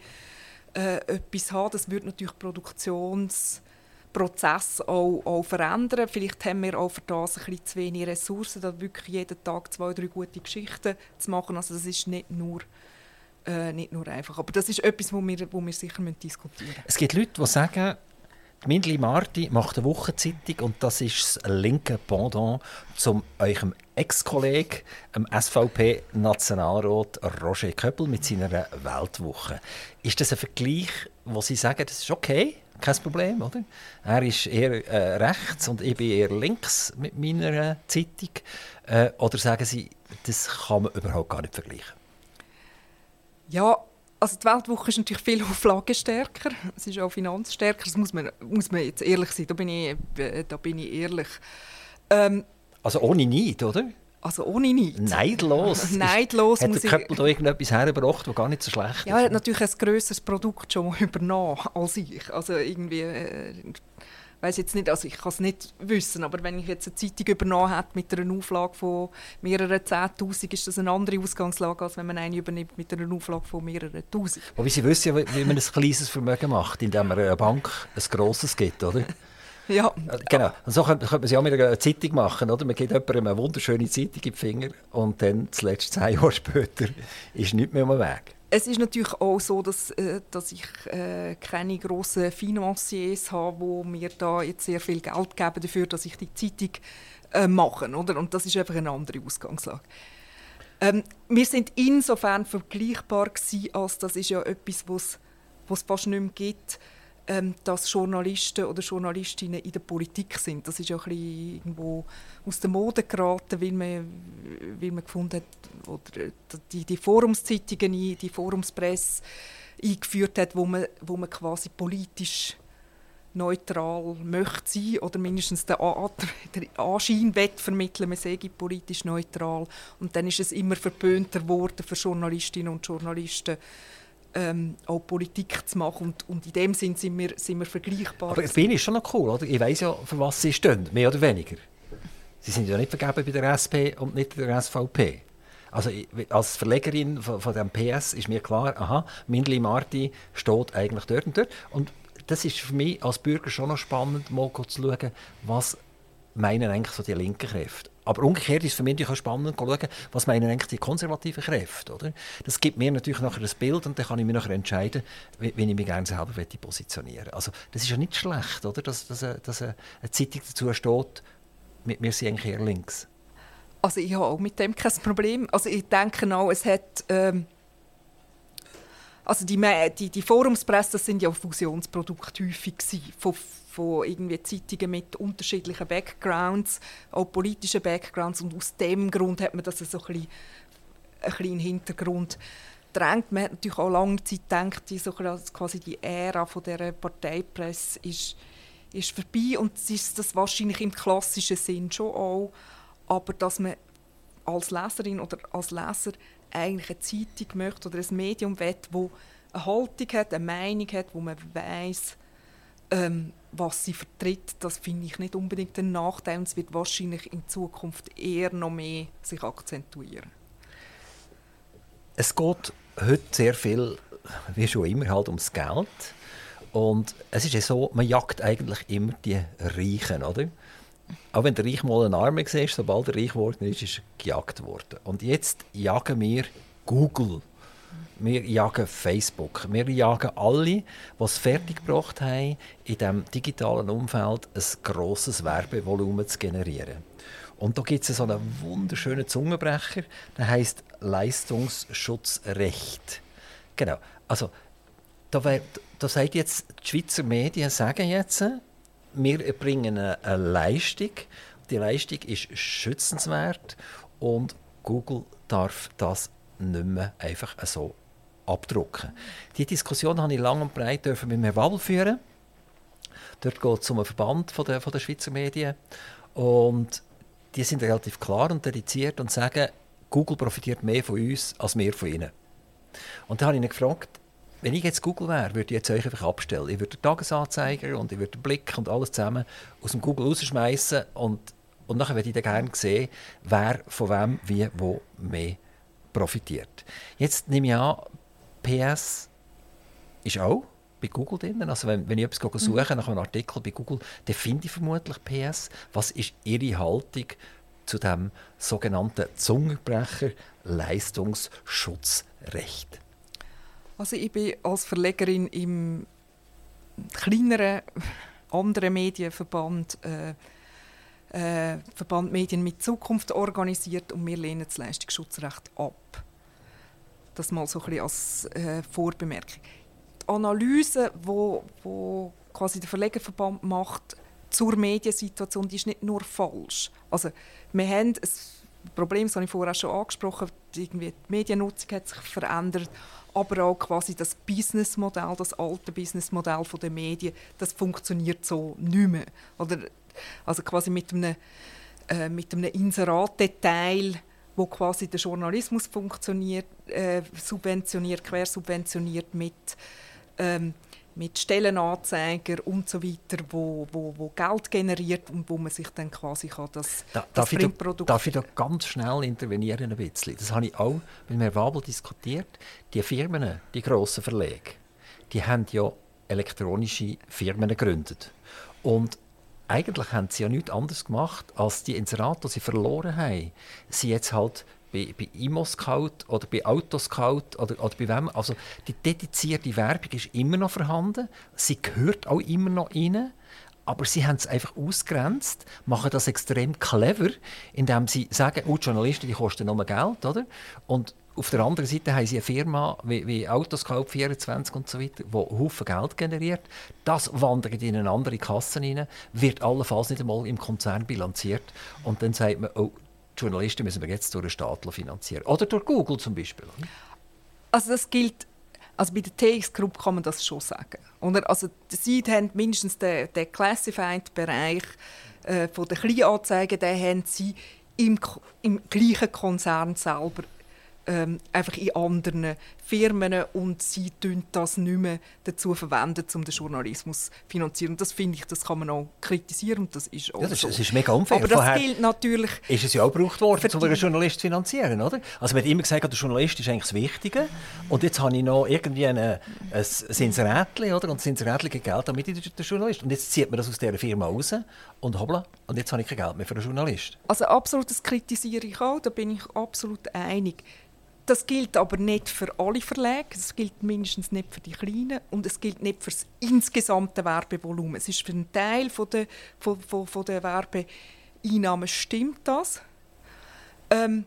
äh, etwas haben. Das würde natürlich Produktionsprozess auch, auch verändern. Vielleicht haben wir auch für das ein bisschen zu wenig Ressourcen, da wirklich jeden Tag zwei, drei gute Geschichten zu machen. Also das ist nicht nur äh, nicht nur einfach. Aber das ist etwas, wo wir, wo wir sicher diskutieren müssen. Es gibt Leute, die sagen, Mindli Marti macht eine Wochenzeitung und das ist das linke Pendant zum eurem Ex-Kollegen, dem SVP-Nationalrat Roger Köppel mit seiner Weltwoche. Ist das ein Vergleich, wo Sie sagen, das ist okay, kein Problem, oder? Er ist eher äh, rechts und ich bin eher links mit meiner Zeitung. Äh, oder sagen Sie, das kann man überhaupt gar nicht vergleichen? Ja, also die Weltwoche ist natürlich viel auflagenstärker, es ist auch finanzstärker, das muss man, muss man jetzt ehrlich sein, da bin ich, äh, da bin ich ehrlich. Ähm, also ohne Neid, oder? Also ohne Neid. Neidlos. Neidlos. Hat der Köppel da irgendetwas hergebracht, das gar nicht so schlecht ist? Ja, er hat natürlich ein grösseres Produkt schon übernommen als ich. Also irgendwie... Äh, weiß jetzt nicht, also ich kann es nicht wissen, aber wenn ich jetzt eine Zeitung übernommen hätte mit einer Auflage von mehreren Zehntausend, ist das eine andere Ausgangslage, als wenn man eine übernimmt mit einer Auflage von mehreren Tausend. Aber Sie wissen ja, wie man ein kleines Vermögen macht, indem man einer Bank ein grosses gibt, oder? Ja. Genau. Und so könnte, könnte man es ja auch mit einer Zeitung machen. Oder? Man gibt jemandem eine wunderschöne Zeitung in die Finger und dann, zuletzt zehn Jahre später, ist nichts mehr am Weg. Es ist natürlich auch so, dass, äh, dass ich äh, keine grossen Financiers habe, die mir da jetzt sehr viel Geld geben dafür, dass ich die Zeitung äh, mache. Oder? Und das ist einfach eine andere Ausgangslage. Ähm, wir sind insofern vergleichbar gewesen, als das ist ja etwas, was es fast nicht mehr gibt ähm, dass Journalisten oder Journalistinnen in der Politik sind. Das ist ja ein irgendwo aus der Mode geraten, weil man, weil man gefunden hat, oder die, die Forumszeitungen, die Forumspresse eingeführt hat, wo man, wo man quasi politisch neutral möchte sein oder mindestens den, Anschein vermitteln, man sei politisch neutral. Und dann ist es immer verböhnter geworden für Journalistinnen und Journalisten, ähm, auch Politik zu machen. Und, und in dem Sinn sind wir, sind wir vergleichbar. Aber bin ich schon noch cool, oder? Ich weiß ja, für was sie stehen, mehr oder weniger. Sie sind ja nicht vergeben bei der SP und nicht der SVP. Also als Verlegerin von, von dem PS ist mir klar, aha, Mindli Marti steht eigentlich dort und dort. Und das ist für mich als Bürger schon noch spannend, mal zu schauen, was meinen eigentlich so die linken Kräfte. Aber umgekehrt ist es für mich auch spannend zu schauen, was meinen eigentlich die konservativen Kräfte. Oder? Das gibt mir natürlich nachher ein Bild und dann kann ich mir nachher entscheiden, wie, ich mich gerne selber positionieren Also das ist ja nicht schlecht, oder? dass, dass, dass eine Zeitung dazu steht, wir sind eigentlich eher links. Also ich habe auch mit dem kein Problem. Also ich denke auch, es hat... Ähm also die, die, die Forumspresse, das sind ja Fusionsprodukte häufig von, von irgendwie Zeitungen mit unterschiedlichen Backgrounds, auch politischen Backgrounds. Und aus dem Grund hat man das so ein bisschen, ein bisschen in Hintergrund drängt. Man hat natürlich auch lange Zeit gedacht, die, so quasi die Ära von der Parteipresse ist, ist vorbei. Und ist das wahrscheinlich im klassischen Sinn schon auch. Aber dass man als Leserin oder als Leser eigentlich eine Zeitung möchte oder ein Medium will, wo eine Haltung hat, eine Meinung hat, wo man weiß, ähm, was sie vertritt, das finde ich nicht unbedingt ein Nachteil und es wird wahrscheinlich in Zukunft eher noch mehr sich akzentuieren. es geht heute sehr viel, wie schon immer, halt ums Geld. Und es ist ja so, man jagt eigentlich immer die Reichen, oder? Auch wenn der Reich mal ein Arme war, sobald er reich geworden ist, ist er gejagt worden. Und jetzt jagen wir Google. Wir jagen Facebook. Wir jagen alle, es fertiggebracht haben, in diesem digitalen Umfeld ein grosses Werbevolumen zu generieren. Und da gibt es so einen wunderschönen Zungenbrecher, der heißt Leistungsschutzrecht. Genau. Also, da, wär, da sagt jetzt, die Schweizer Medien sagen jetzt, wir erbringen eine, eine Leistung. Die Leistung ist schützenswert und Google darf das nicht mehr einfach so abdrucken. Die Diskussion habe ich lang und breit mit Herrn Wabel führen. Dort geht es um einen Verband von der, von der Schweizer Medien. Und die sind relativ klar und dediziert und sagen, Google profitiert mehr von uns als wir von ihnen. Und da habe ich ihn gefragt, wenn ich jetzt Google wäre, würde ich jetzt euch einfach abstellen. Ich würde den Tagesanzeiger und ich würde den Blick und alles zusammen aus dem Google rausschmeißen und, und nachher würde ich dann gerne sehen, wer von wem, wie, wo mehr profitiert. Jetzt nehme ich an, PS ist auch bei Google drin. Also wenn, wenn ich etwas mhm. suche nach einem Artikel bei Google, dann finde ich vermutlich PS. Was ist Ihre Haltung zu dem sogenannten Zungenbrecher Leistungsschutzrecht? Also ich bin als Verlegerin im kleineren anderen Medienverband äh, äh, Verband Medien mit Zukunft organisiert und wir lehnen das Leistungsschutzrecht ab. Das mal so ein bisschen als äh, Vorbemerkung. Die Analyse, wo, wo quasi der Verlegerverband macht zur Mediensituation, die ist nicht nur falsch. Also wir haben ein Problem, das habe ich vorher schon angesprochen, irgendwie die Mediennutzung hat sich verändert aber auch quasi das Businessmodell, das alte Businessmodell der Medien, das funktioniert so nicht mehr. Oder, also quasi mit einem, äh, mit einem Inserat-Detail, wo quasi der Journalismus funktioniert, äh, subventioniert, quersubventioniert mit ähm, mit Stellenanzeiger und so weiter, wo, wo, wo Geld generiert und wo man sich dann quasi kann das, da, das darf Printprodukt... Ich da, darf ich da ganz schnell intervenieren ein bisschen? Das habe ich auch mit Herrn Wabel diskutiert. Die Firmen, die grossen Verlage, die haben ja elektronische Firmen gegründet. Und eigentlich haben sie ja nichts anderes gemacht, als die Inserate, die sie verloren haben, sie jetzt halt bei, bei Immo-Scout oder bei Autoscout oder, oder bei wem. Also die dedizierte Werbung ist immer noch vorhanden. Sie gehört auch immer noch rein. Aber sie haben es einfach ausgrenzt, machen das extrem clever, indem sie sagen, oh, die Journalisten die kosten nur Geld. Oder? Und auf der anderen Seite haben sie eine Firma wie, wie Autoscout24 und so weiter, die Haufen Geld generiert. Das wandert in eine andere Kasse rein, wird allenfalls nicht einmal im Konzern bilanziert. Und dann sagt man, oh, Journalisten müssen wir jetzt durch den Staat finanzieren. Oder durch Google zum Beispiel. Also das gilt, also bei der TX Group kann man das schon sagen. Oder? Also sie haben mindestens den, den Classified-Bereich äh, der Kleinanzeigen, den haben sie im, im gleichen Konzern selber ähm, einfach in anderen Firmen und sie tun das nicht mehr dazu verwenden, um den Journalismus zu finanzieren. Das finde ich, das kann man auch kritisieren und das ist auch ja, das, so. das ist mega unfair. Aber das Vorher gilt natürlich... Ist es ja auch gebraucht worden, um einen Journalist zu finanzieren, oder? Also man hat immer gesagt, der Journalist ist eigentlich das Wichtige und jetzt habe ich noch irgendwie eine, ein Inserätchen, oder? Und das Inserätchen gibt Geld damit ich der Journalist. Und jetzt zieht man das aus dieser Firma raus und hoppla, und jetzt habe ich kein Geld mehr für einen Journalist. Also absolut, das kritisiere ich auch, da bin ich absolut einig. Das gilt aber nicht für alle Verlage, es gilt mindestens nicht für die kleinen und es gilt nicht für das insgesamte Werbevolumen. Es ist für einen Teil von der, von, von, von der Werbeeinnahmen stimmt das, ähm,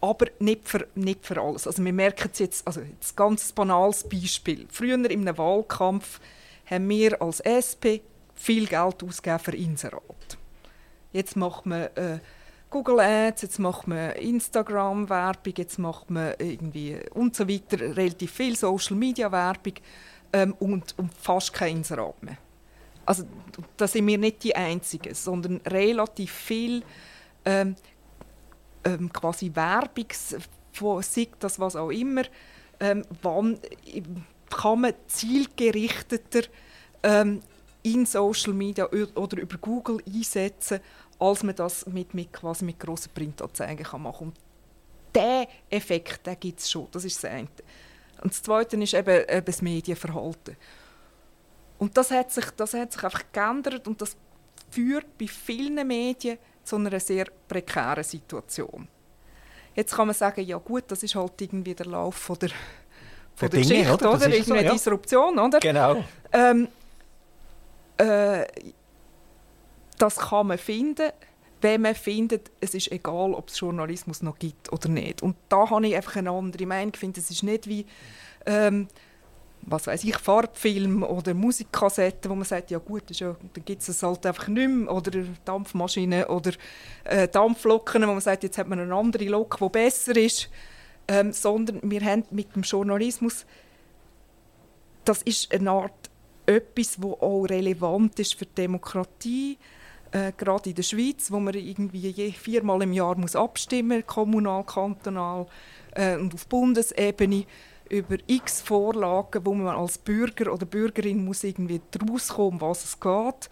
aber nicht für, nicht für alles. Also wir merken es jetzt, also jetzt ganz banales Beispiel. Früher einem Wahlkampf haben wir als SP viel Geld ausgegeben für Inserat. Jetzt macht man äh, Google Ads, jetzt macht man Instagram-Werbung, jetzt macht man irgendwie und so weiter, relativ viel Social-Media-Werbung ähm, und, und fast kein Inserat mehr. Also da sind wir nicht die Einzigen, sondern relativ viel ähm, ähm, quasi Werbung, von das was auch immer, ähm, wann kann man zielgerichteter ähm, in Social Media oder über Google einsetzen, als man das mit, mit, quasi mit grossen Printanzeigen kann machen kann. diesen Effekt gibt es schon, das ist das eine. Und das Zweite ist eben, eben das Medienverhalten. Und das hat, sich, das hat sich einfach geändert und das führt bei vielen Medien zu einer sehr prekären Situation. Jetzt kann man sagen, ja gut, das ist halt irgendwie der Lauf von der, von der, der Dinge, Geschichte, oder? oder? Ist so, ja. Disruption, oder? Genau. Ähm, äh, das kann man finden, wenn man findet, es ist egal, ob es Journalismus noch gibt oder nicht. Und da habe ich einfach eine andere Meinung. Ich finde, es ist nicht wie ähm, was weiß ich, Farbfilm oder Musikkassetten, wo man sagt, ja gut, ja, dann gibt es es halt einfach nicht mehr. Oder Dampfmaschinen oder äh, Dampflocken, wo man sagt, jetzt hat man eine andere Lok, die besser ist. Ähm, sondern wir haben mit dem Journalismus, das ist eine Art etwas, wo auch relevant ist für die Demokratie, äh, gerade in der Schweiz, wo man irgendwie je viermal im Jahr muss abstimmen, kommunal, kantonal äh, und auf Bundesebene über x Vorlagen, wo man als Bürger oder Bürgerin muss irgendwie rauskommen, was es geht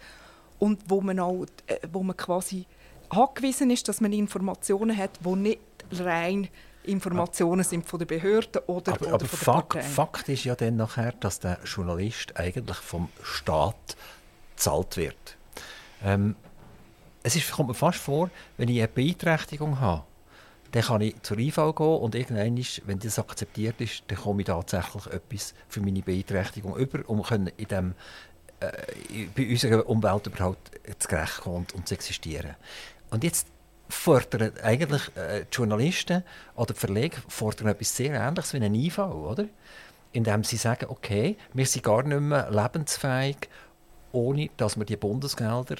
und wo man auch, äh, wo man quasi angewiesen ist, dass man Informationen hat, die nicht rein Informationen sind von der Behörde oder, aber, oder aber von der Fakt, Partei. Fakt ist ja dann nachher, dass der Journalist eigentlich vom Staat bezahlt wird. Ähm, es ist, kommt mir fast vor, wenn ich eine Beeinträchtigung habe, dann kann ich zur IV gehen und irgendwann, wenn das akzeptiert ist, dann komme ich tatsächlich etwas für meine Beeinträchtigung über, um in dem, äh, bei unserer Umwelt überhaupt zu gerecht kommen und, und zu existieren. Und jetzt fordern eigentlich äh, die Journalisten oder die Verleger fordern etwas sehr Ähnliches wie ein IV, oder? Indem sie sagen, okay, wir sind gar nicht mehr lebensfähig, ohne dass wir die Bundesgelder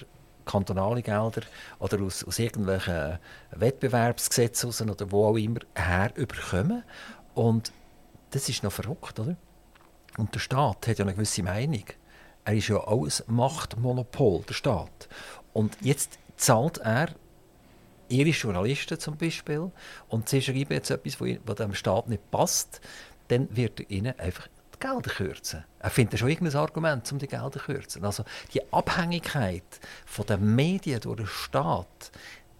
kantonale Gelder oder aus, aus irgendwelchen Wettbewerbsgesetzen oder wo auch immer her überkommen. Und das ist noch verrückt, oder? Und der Staat hat ja eine gewisse Meinung. Er ist ja auch ein Machtmonopol, der Staat. Und jetzt zahlt er ihre Journalisten zum Beispiel und sie schreiben jetzt etwas, was dem Staat nicht passt, dann wird er ihnen einfach Gelder kürzen. Er findet schon irgendein Argument, um die Gelder zu kürzen. Also die Abhängigkeit von den Medien durch den Staat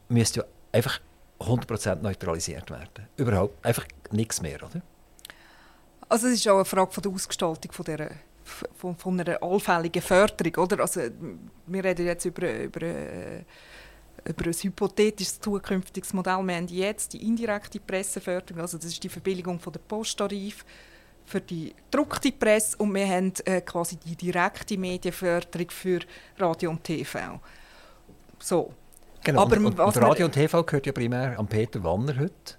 müsste ja einfach 100% neutralisiert werden. Überhaupt einfach nichts mehr, oder? Also es ist auch eine Frage von der Ausgestaltung von der von, von einer allfälligen Förderung, oder? Also wir reden jetzt über, über, über ein hypothetisches zukünftiges Modell. Wir haben jetzt die indirekte Presseförderung, also das ist die Verbilligung von der Posttarif für die gedruckte Presse und wir haben äh, quasi die direkte Medienförderung für Radio und TV. So. Genau, Aber und, und Radio und TV gehört ja primär an Peter Wanner heute.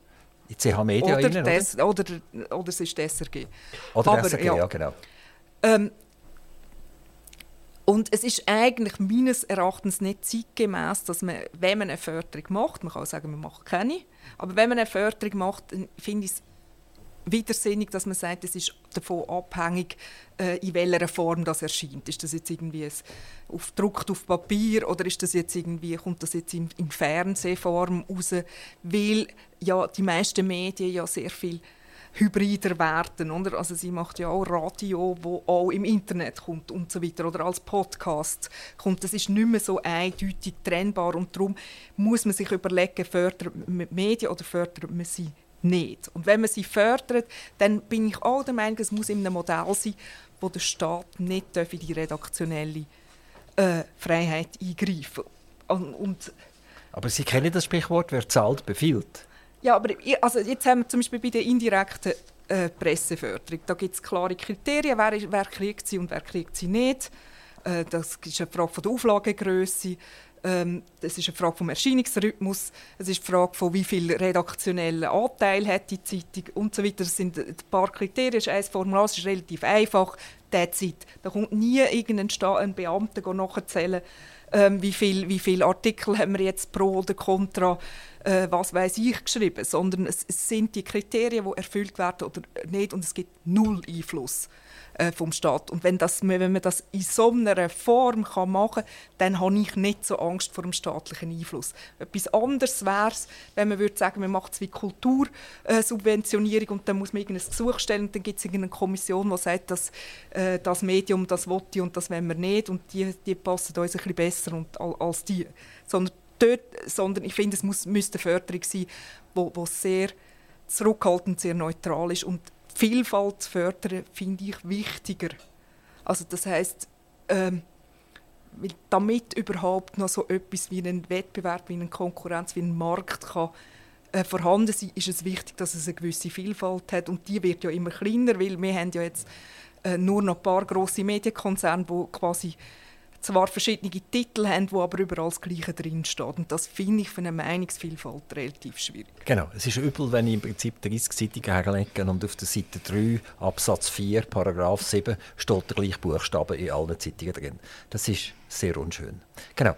Die CH Media oder, rein, des, oder? oder? Oder es ist SRG. Oder Aber, SRG, ja, ja genau. Ähm, und es ist eigentlich meines Erachtens nicht zeitgemäß, dass man, wenn man eine Förderung macht, man kann auch sagen, man macht keine, aber wenn man eine Förderung macht, finde ich es widersinnig, dass man sagt, es ist davon abhängig, äh, in welcher Form das erscheint. Ist das jetzt irgendwie ein, auf Druck auf Papier oder ist das jetzt irgendwie, kommt das jetzt in, in Fernsehform raus? Weil ja die meisten Medien ja sehr viel hybrider werden. Oder? Also sie macht ja auch Radio, wo auch im Internet kommt und so weiter oder als Podcast kommt. Das ist nicht mehr so eindeutig trennbar und darum muss man sich überlegen, fördert man Medien oder fördert man sie nicht. Und wenn man sie fördert, dann bin ich auch der Meinung, es muss in einem Modell sein, wo der Staat nicht in die redaktionelle äh, Freiheit eingreifen und, und Aber Sie kennen das Sprichwort, wer zahlt, befiehlt. Ja, aber also jetzt haben wir zum Beispiel bei der indirekten äh, Presseförderung, da gibt es klare Kriterien, wer, wer kriegt sie und wer kriegt sie nicht. Äh, das ist eine Frage von der Auflagegröße. Ähm, es ist eine Frage vom Erscheinungsrhythmus, es ist die Frage von wie viel redaktionellen Anteil hat die Zeitung und so weiter. Das sind ein paar Kriterien, ein Formular, es ist relativ einfach. That's it. Da kommt nie irgendein ein Beamter nachzählen, ähm, wie viele wie viel Artikel haben wir jetzt pro oder contra, äh, was weiß ich geschrieben, sondern es, es sind die Kriterien, die erfüllt werden oder nicht und es gibt null Einfluss äh, vom Staat. Und wenn, das, wenn man das in so einer Form kann machen kann, dann habe ich nicht so Angst vor dem staatlichen Einfluss. Etwas anderes wäre es, wenn man würde sagen, man macht es wie Kultursubventionierung und dann muss man irgendein Gesuch stellen und dann gibt es eine Kommission, die sagt, dass äh, das Medium das will und das wollen wir nicht und die, die passen uns ein bisschen besser und, als die. Sondern, dort, sondern ich finde, es muss, müsste eine Förderung sein, die sehr zurückhaltend, sehr neutral ist und Vielfalt zu fördern, finde ich wichtiger. Also das heißt, ähm, damit überhaupt noch so etwas wie ein Wettbewerb, wie eine Konkurrenz, wie ein Markt kann äh, vorhanden sein, ist es wichtig, dass es eine gewisse Vielfalt hat und die wird ja immer kleiner, weil wir haben ja jetzt äh, nur noch ein paar große Medienkonzerne, die quasi zwar verschiedene Titel haben, wo aber überall das Gleiche drinsteht. Und das finde ich für eine Meinungsvielfalt relativ schwierig. Genau, es ist übel, wenn ich im Prinzip 30 Seiten herlege und auf der Seite 3, Absatz 4, Paragraph 7 steht der gleiche Buchstabe in allen Zeitungen drin. Das ist sehr unschön. Genau.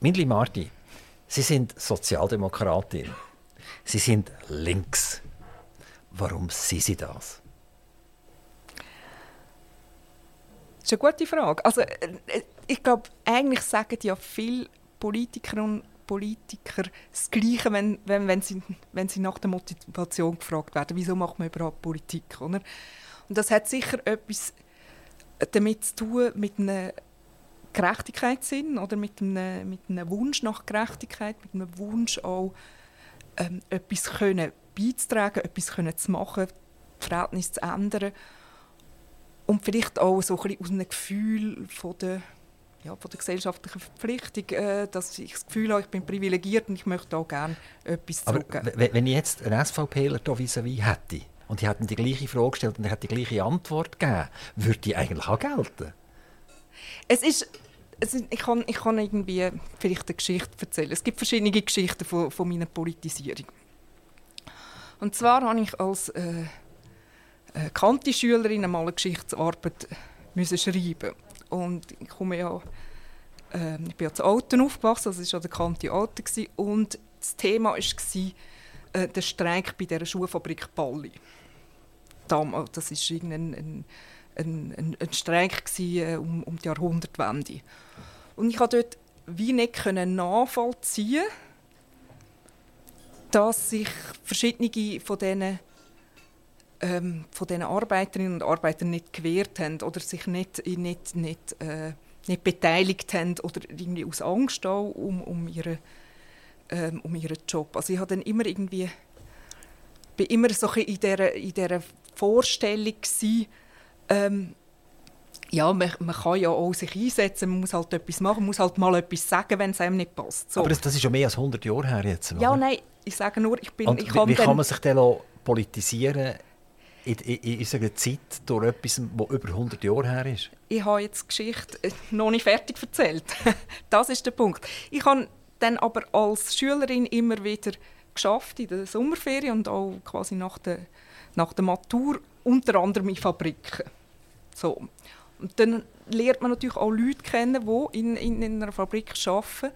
Mindli Marti, Sie sind Sozialdemokratin. Sie sind links. Warum sind Sie das? Das ist eine gute Frage. Also, äh, äh, ich glaube, eigentlich sagen ja viele Politiker und Politiker das Gleiche, wenn, wenn, wenn, sie, wenn sie nach der Motivation gefragt werden. Wieso macht man überhaupt Politik? Oder? Und das hat sicher etwas damit zu tun, mit einem Gerechtigkeitssinn oder mit einem, mit einem Wunsch nach Gerechtigkeit, mit einem Wunsch auch, ähm, etwas können beizutragen, etwas können zu machen, das Verhältnis zu ändern und vielleicht auch so ein bisschen aus einem Gefühl von der, ja, von der gesellschaftlichen Verpflichtung, äh, dass ich das Gefühl habe, ich bin privilegiert und ich möchte auch gerne etwas zurückgeben. Aber wenn ich jetzt einen SVPler hier vis-à-vis hätte und die hätten die gleiche Frage gestellt und ich hätte die gleiche Antwort gegeben, würde die eigentlich auch gelten? Es ist ich kann, ich kann irgendwie vielleicht eine Geschichte erzählen. Es gibt verschiedene Geschichten von, von meiner Politisierung. Und zwar habe ich als äh, äh, Kanti-Schülerin einmal eine Geschichtsarbeit müssen schreiben und ich komme ja äh, ich bin ja zu Alten aufgewachsen, also es war der Kanti Alten und das Thema war äh, der Streik bei der Schuhfabrik Balli. Damals, das war irgendein ein, ein, ein, ein Streik gewesen, äh, um, um die Jahrhundertwende. Und ich konnte dort wie nicht nachvollziehen, dass sich verschiedene von diesen ähm, von den Arbeiterinnen und Arbeitern nicht gewehrt haben oder sich nicht, nicht, nicht, äh, nicht beteiligt haben oder irgendwie aus Angst auch um, um, ihre, ähm, um ihren Job. Also ich habe dann immer irgendwie bin immer so in dieser, in dieser Vorstellung gewesen, ähm, ja, man, man, kann ja auch sich einsetzen, man muss halt etwas machen, man muss halt mal etwas sagen, wenn es einem nicht passt. So. Aber das, das, ist schon mehr als 100 Jahre her jetzt, oder? Ja, nein, ich sage nur, ich bin... Und ich wie, wie kann man sich dann politisieren in, in, unserer Zeit durch etwas, das über 100 Jahre her ist? Ich habe jetzt die Geschichte äh, noch nicht fertig erzählt. das ist der Punkt. Ich habe dann aber als Schülerin immer wieder geschafft in der Sommerferien und auch quasi nach der, nach der Matur, unter anderem in Fabriken. So. Und dann lernt man natürlich auch Leute kennen, die in, in, in einer Fabrik arbeiten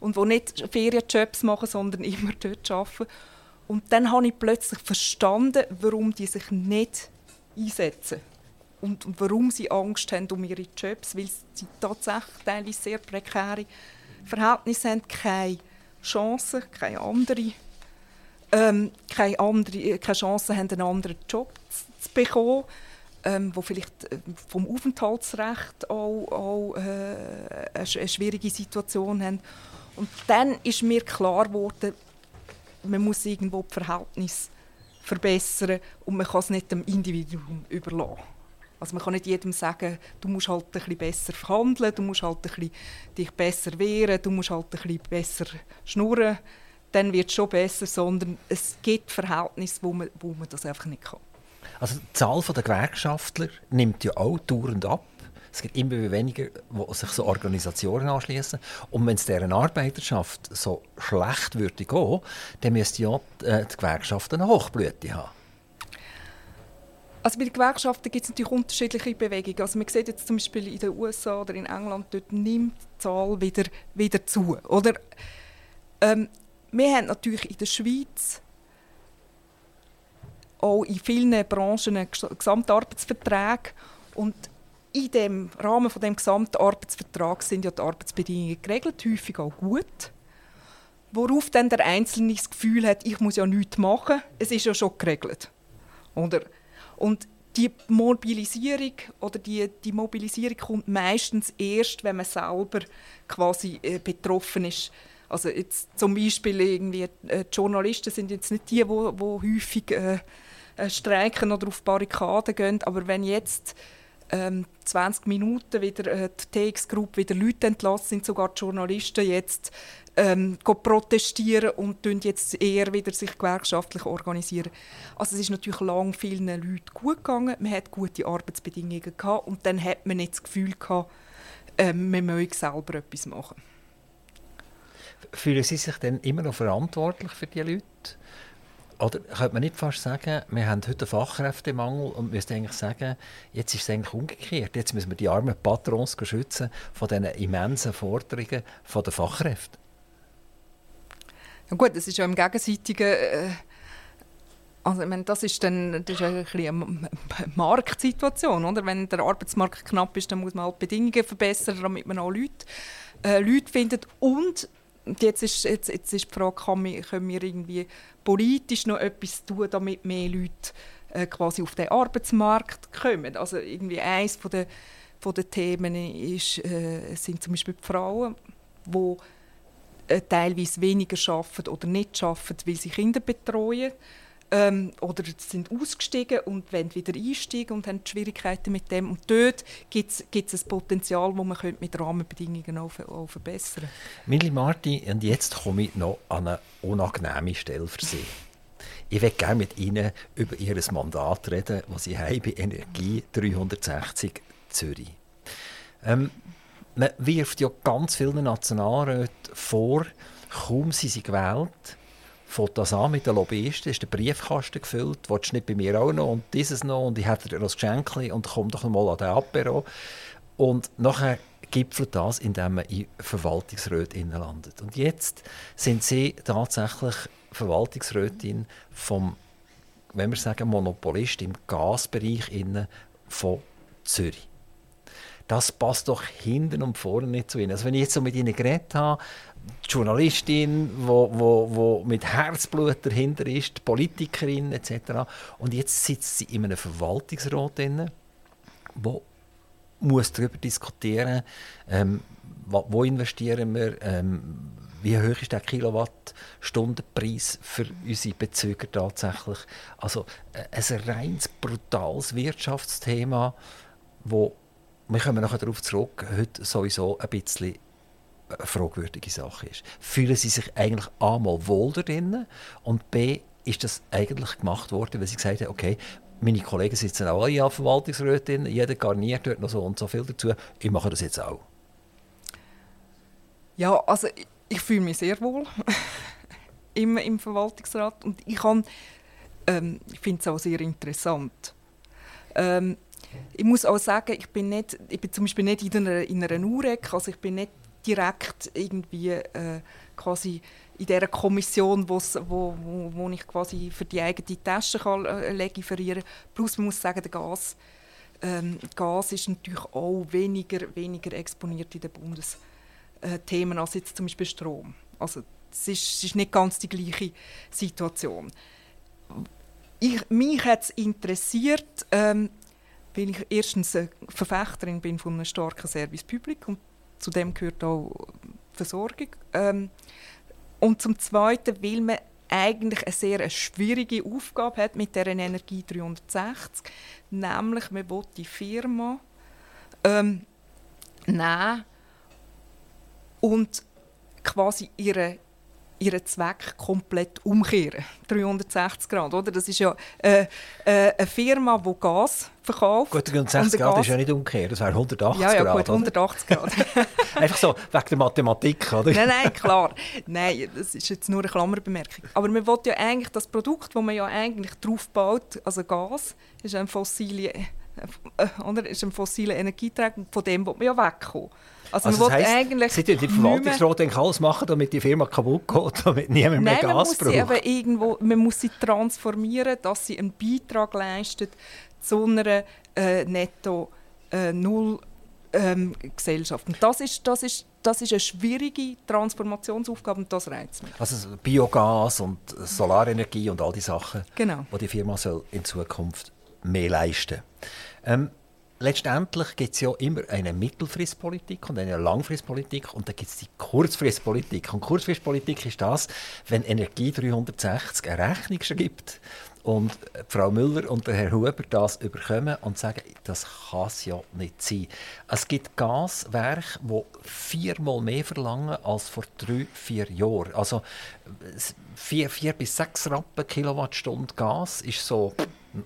und die nicht Ferienjobs machen, sondern immer dort arbeiten. Und dann habe ich plötzlich verstanden, warum die sich nicht einsetzen. Und warum sie Angst haben um ihre Jobs, weil sie tatsächlich sehr prekäre Verhältnisse haben, keine Chance, keine andere, ähm, keine, andere, keine Chance haben, einen anderen Job zu, zu bekommen, ähm, wo vielleicht äh, vom Aufenthaltsrecht auch, auch äh, eine schwierige Situation haben. Und dann ist mir klar geworden, man muss irgendwo das Verhältnis verbessern und man kann es nicht dem Individuum überlassen. Also man kann nicht jedem sagen, du musst halt ein bisschen besser verhandeln, du musst halt ein bisschen dich besser wehren, du musst halt ein bisschen besser schnurren, dann wird es schon besser, sondern es gibt Verhältnisse, wo man, wo man das einfach nicht kann. Also die Zahl der Gewerkschaftler nimmt ja auch dauernd ab. Es gibt immer weniger, die sich so Organisationen anschließen. Und wenn es deren Arbeiterschaft so schlecht würde gehen, dann müsste ja die, äh, die Gewerkschaften eine Hochblüte haben. Also bei den Gewerkschaften gibt es natürlich unterschiedliche Bewegungen. Also man sieht jetzt zum Beispiel in den USA oder in England, dort nimmt die Zahl wieder, wieder zu. Oder, ähm, wir haben natürlich in der Schweiz auch in vielen Branchen Gesamtarbeitsverträge und in dem Rahmen von dem Gesamtarbeitsvertrag sind ja die Arbeitsbedingungen geregelt, häufig auch gut. Worauf dann der Einzelne das Gefühl hat, ich muss ja nichts machen, es ist ja schon geregelt. Oder? Und die Mobilisierung oder die, die Mobilisierung kommt meistens erst, wenn man selber quasi äh, betroffen ist. Also jetzt zum Beispiel irgendwie, äh, die Journalisten sind jetzt nicht die, wo häufig äh, äh streiken oder auf Barrikaden gehen, aber wenn jetzt ähm, 20 Minuten wieder äh, die TX-Gruppe wieder Leute entlassen, sind sogar die Journalisten jetzt ähm, protestieren und jetzt eher wieder sich gewerkschaftlich organisieren. Also es ist natürlich lang vielen Leuten gut gegangen, man hat gute Arbeitsbedingungen gehabt und dann hat man nicht das Gefühl gehabt, äh, man möge selber etwas machen. Fühlen Sie sich denn immer noch verantwortlich für die Leute? Oder könnte man nicht fast sagen, wir haben heute einen Fachkräftemangel und müssen eigentlich sagen, jetzt ist es eigentlich umgekehrt. Jetzt müssen wir die armen Patrons schützen von diesen immensen Forderungen der Fachkräfte. Ja gut, das ist ja im gegenseitigen... Äh also, ich meine, das ist dann das ist ein eine Marktsituation. Oder? Wenn der Arbeitsmarkt knapp ist, dann muss man halt Bedingungen verbessern, damit man auch Leute, äh, Leute findet. Und jetzt ist, jetzt, jetzt ist die Frage, kann wir, können wir irgendwie politisch noch etwas tun, damit mehr Leute äh, quasi auf den Arbeitsmarkt kommen. Also irgendwie eines von der, von der Themen ist, äh, sind zum Beispiel die Frauen, die äh, teilweise weniger arbeiten oder nicht arbeiten, weil sie Kinder betreuen ähm, oder sind ausgestiegen und wollen wieder einsteigen und haben Schwierigkeiten mit dem. Und dort gibt es ein Potenzial, das man mit Rahmenbedingungen auch, auch verbessern könnte. Milli Marti, und jetzt komme ich noch an eine unangenehme Stelle für Sie. Ich möchte gerne mit Ihnen über Ihr Mandat reden, das Sie haben bei Energie 360 Zürich. Ähm, man wirft ja ganz vielen Nationalräten vor, kaum sind sie gewählt, fängt das an mit den Lobbyisten, ist der Briefkasten gefüllt, willst du nicht bei mir auch noch und dieses noch und ich hätte dir das Geschenk und komm doch mal an den Apero. Und nachher gipfelt das, indem man in Verwaltungsräten landet. Und jetzt sind sie tatsächlich Verwaltungsrätin vom, wenn wir sagen, Monopolist im Gasbereich von Zürich das passt doch hinten und vorne nicht zu ihnen. Also wenn ich jetzt so mit ihnen geredet habe, Journalistin, wo, wo, wo mit Herzblut dahinter ist, Politikerin etc. Und jetzt sitzt sie in einem Verwaltungsrat drin, wo muss darüber diskutieren, ähm, wo, wo, investieren wir, ähm, wie hoch ist der Kilowattstundenpreis für unsere Bezüger tatsächlich. Also äh, ein reines brutales Wirtschaftsthema, wo wir kommen nachher darauf zurück, heute sowieso ein bisschen eine fragwürdige Sache ist. Fühlen Sie sich eigentlich einmal wohl darin und b ist das eigentlich gemacht worden, weil Sie gesagt haben, okay, meine Kollegen sitzen auch alle in Verwaltungsräten, jeder garniert dort noch so und so viel dazu, ich mache das jetzt auch. Ja, also ich, ich fühle mich sehr wohl im, im Verwaltungsrat und ich, ähm, ich finde es auch sehr interessant. Ähm, ich muss auch sagen, ich bin, nicht, ich bin zum Beispiel nicht in einer, in einer UREC, also ich bin nicht direkt irgendwie äh, quasi in dieser Kommission, wo, wo, wo ich quasi für die eigene Tasche kann, äh, legiferieren kann. Plus man muss sagen, der Gas, ähm, Gas ist natürlich auch weniger, weniger exponiert in den Bundesthemen als jetzt zum Beispiel Strom. Also es ist, ist nicht ganz die gleiche Situation. Ich, mich hat es interessiert, ähm, weil ich erstens eine Verfechterin bin von einem starken Service Public und zu dem gehört auch Versorgung. Ähm, und zum Zweiten, weil man eigentlich eine sehr schwierige Aufgabe hat mit der Energie 360, nämlich man will die Firma ähm, nehmen und quasi ihre ihren Zweck komplett umkehren. 360 Grad, oder? Das ist ja äh, äh, eine Firma, die Gas verkauft. Gut, 360 Grad Gas... ist ja nicht umgekehrt, das wäre 180 ja, ja, Grad. Gut, 180 Grad. Einfach so, wegen der Mathematik, oder? Nein, nein, klar. Nein, das ist jetzt nur eine Klammerbemerkung. Aber man will ja eigentlich das Produkt, das man ja eigentlich drauf baut, also Gas, ist ein fossile, äh, oder, ist ein fossiler Energieträger, von dem will man ja wegkommen. Also, also man das heisst, eigentlich Sie die Verwaltungsrat eigentlich alles machen, damit die Firma kaputt geht, damit niemand mehr Nein, Gas man muss braucht? Sie irgendwo, man muss sie transformieren, dass sie einen Beitrag leistet zu einer äh, netto äh, null ähm, Gesellschaft. Und das ist, das, ist, das ist eine schwierige Transformationsaufgabe und das reizt mich. Also Biogas und Solarenergie und all die Sachen, genau. die die Firma soll in Zukunft mehr leisten soll. Ähm, letztendlich gibt es ja immer eine Mittelfristpolitik und eine Langfristpolitik und dann gibt es die Kurzfristpolitik. Und Kurzfristpolitik ist das, wenn Energie 360 eine Rechnung schreibt und Frau Müller und der Herr Huber das überkommen und sagen, das kann es ja nicht sein. Es gibt Gaswerke, die viermal mehr verlangen als vor drei, vier Jahren. Also vier, vier bis sechs Rappen Kilowattstunde Gas ist so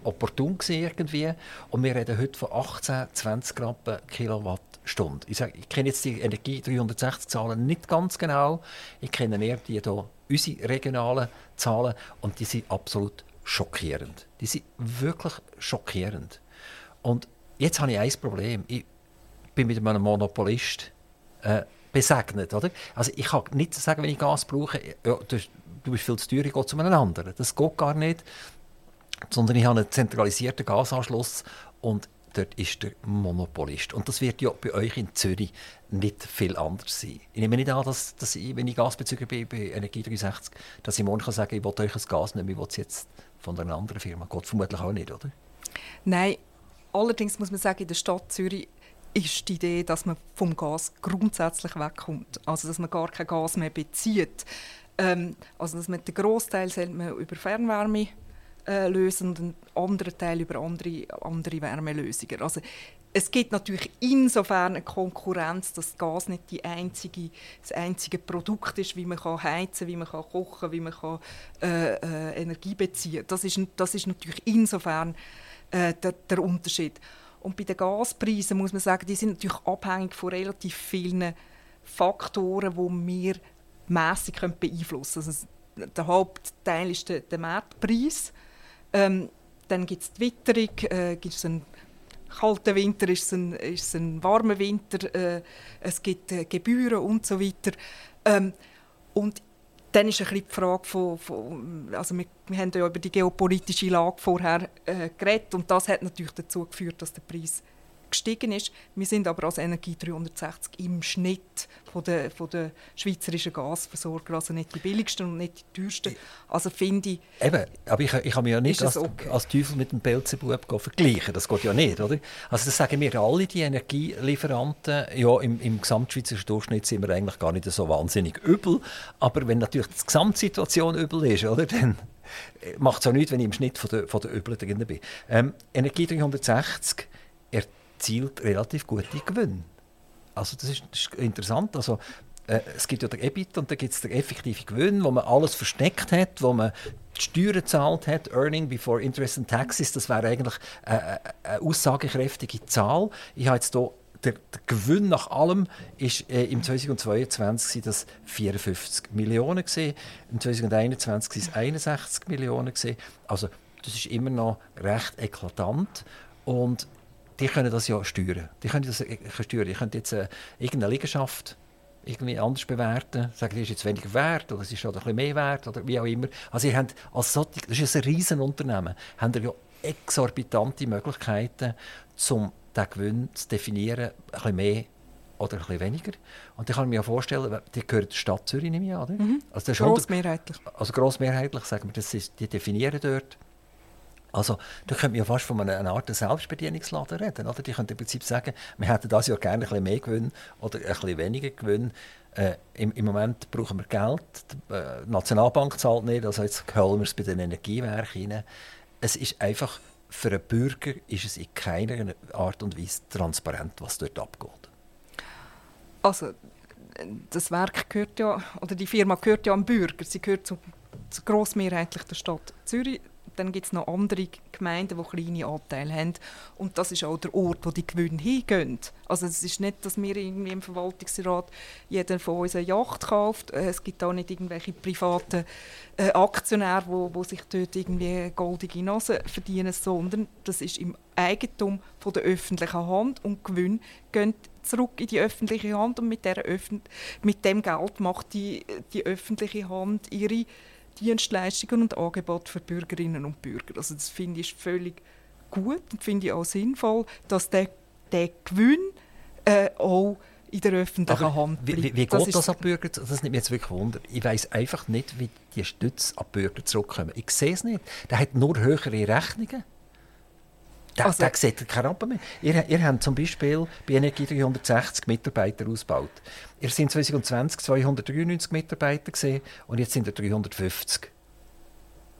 opportun irgendwie. Und wir reden heute von 18, 20 Rappen Kilowattstunde. Ich, ich kenne jetzt die Energie 360 Zahlen nicht ganz genau. Ich kenne eher die hier, unsere regionalen Zahlen und die sind absolut schockierend. Die sind wirklich schockierend. Und jetzt habe ich ein Problem. Ich bin mit einem Monopolist äh, besegnet. Oder? Also ich kann nicht sagen, wenn ich Gas brauche, ja, du bist viel zu teuer, ich gehe zu einem anderen. Das geht gar nicht. Sondern ich habe einen zentralisierten Gasanschluss und dort ist der Monopolist. Und das wird ja bei euch in Zürich nicht viel anders sein. Ich nehme nicht an, dass, dass ich, wenn ich Gasbezüger bin bei Energie 360, dass ich morgen kann sagen kann, ich will euch ein Gas mehr, ich will es jetzt von einer anderen Firma. Geht vermutlich auch nicht, oder? Nein, allerdings muss man sagen, in der Stadt Zürich ist die Idee, dass man vom Gas grundsätzlich wegkommt. Also dass man gar kein Gas mehr bezieht. Ähm, also dass man den Großteil über Fernwärme äh, lösen und einen anderen Teil über andere, andere Wärmelösungen. Also es gibt natürlich insofern eine Konkurrenz, dass Gas nicht die einzige, das einzige Produkt ist, wie man kann heizen wie man kann kochen wie man kann, äh, äh, Energie beziehen kann. Das ist, das ist natürlich insofern äh, der, der, Unterschied. Und bei den Gaspreisen muss man sagen, die sind natürlich abhängig von relativ vielen Faktoren, die wir mässig beeinflussen können. Also der Hauptteil ist der, der Marktpreis. Ähm, dann gibt es die Witterung, äh, gibt es einen kalten Winter, ist es ein, ist ein warmer Winter, äh, es gibt äh, Gebühren und so weiter. Ähm, und dann ist ein bisschen die Frage von, von also wir, wir, haben ja über die geopolitische Lage vorher äh, geredet und das hat natürlich dazu geführt, dass der Preis gestiegen ist. Wir sind aber als Energie 360 im Schnitt von der, von der schweizerischen Gasversorger, also nicht die billigsten und nicht die teuersten. Also finde ich... Eben, aber ich, ich kann mich ja nicht als, okay. als Teufel mit dem Belzebub vergleichen. Das geht ja nicht, oder? Also das sagen wir alle, die Energielieferanten. Ja, im, im gesamtschweizerischen Durchschnitt sind wir eigentlich gar nicht so wahnsinnig übel. Aber wenn natürlich die Gesamtsituation übel ist, oder, dann macht es auch nichts, wenn ich im Schnitt von der, von der Übel drin bin. Ähm, Energie 360 erzielt relativ gute Gewinne. Also das ist, das ist interessant. Also, äh, es gibt ja den EBIT und dann gibt es den effektiven Gewinn, wo man alles versteckt hat, wo man die Steuern gezahlt hat, Earning before Interest and Taxes, das wäre eigentlich eine, eine aussagekräftige Zahl. Ich habe jetzt hier der, der, Gewinn nach allem ist äh, im 2022 das 54 Millionen gesehen, im 2021 sind es 61 Millionen gesehen. Also das ist immer noch recht eklatant und die können das ja steuern. Die können das äh, steuern. Die können jetzt äh, irgendeine Liegenschaft irgendwie anders bewerten, sagen, die ist jetzt weniger wert oder es ist schon ein bisschen mehr wert oder wie auch immer. Also ihr habt als solche, das ist ein Riesenunternehmen, habt ihr ja exorbitante Möglichkeiten, um den Gewinn zu definieren, ein bisschen mehr oder ein bisschen weniger. Und ich kann mir ja vorstellen, die gehört der Stadt Zürich nicht mehr, oder? Mhm. Also grossmehrheitlich. Also grossmehrheitlich, sagen wir, das ist, die definieren dort also, da könnte man ja fast von einer, Art Selbstbedienungsladen reden. Oder? Die könnten im Prinzip sagen, wir hätten das Jahr gerne ein bisschen mehr Gewinn oder ein bisschen weniger Gewinn. Äh, im, im, Moment brauchen wir Geld, die äh, Nationalbank zahlt nicht, also jetzt holen wir es bei den Energiewerken rein. Es ist einfach, für einen Bürger ist es in keiner Art und Weise transparent, was dort abgeht. Also, das Werk gehört ja, oder die Firma gehört ja am Bürger. Sie gehört zu, zu grossmehrheitlich der Stadt Zürich dann gibt es noch andere Gemeinden, die kleine Anteile haben. Und das ist auch der Ort, wo die Gewinne hingehen. Also es ist nicht, dass wir irgendwie im Verwaltungsrat jeder von uns eine Yacht kauft. Äh, es gibt auch nicht irgendwelche privaten äh, Aktionäre, wo, wo sich dort irgendwie goldige Nase verdienen, sondern das ist im Eigentum von der öffentlichen Hand und Gewinn gehen zurück in die öffentliche Hand und mit, der Öffn mit dem Geld macht die, die öffentliche Hand ihre Dienstleistungen und Angebote für Bürgerinnen und Bürger. Also das finde ich völlig gut und finde ich auch sinnvoll, dass der, der Gewinn äh, auch in der öffentlichen Aber Hand bleibt. Wie, wie, das geht das an Bürger? Das nimmt mich jetzt wirklich Wunder. Ich weiß einfach nicht, wie die Stütze an Bürger zurückkommen. Ich sehe es nicht. Der hat nur höhere Rechnungen. Der, also, der sieht keinen Rappen mehr. Ihr, ihr habt zum Beispiel bei Energie 360 Mitarbeiter ausgebaut. Ihr sind 2020 293 Mitarbeiter gesehen und jetzt sind ihr 350.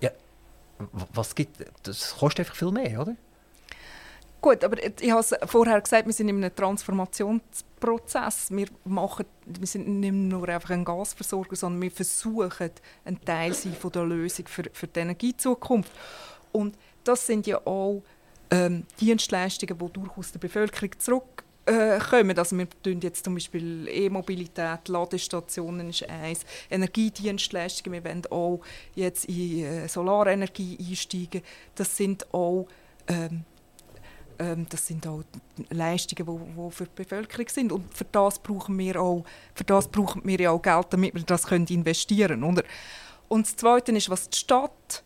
Ja, was gibt, das kostet einfach viel mehr, oder? Gut, aber ich habe es vorher gesagt, wir sind in einem Transformationsprozess. Wir, machen, wir sind nicht nur einfach ein Gasversorger, sondern wir versuchen, ein Teil sein von der Lösung für, für die Energiezukunft. Und das sind ja auch ähm, Dienstleistungen, die durchaus der Bevölkerung zurückkommen. also wir tun jetzt zum Beispiel E-Mobilität, Ladestationen ist eins, Energiedienstleistungen, wir wollen auch jetzt in äh, Solarenergie einsteigen. Das sind auch ähm, ähm, das sind auch Leistungen, die, für die Bevölkerung sind. Und für das brauchen wir auch, für das brauchen wir ja auch Geld, damit wir das investieren können. Und das Zweite ist, was die Stadt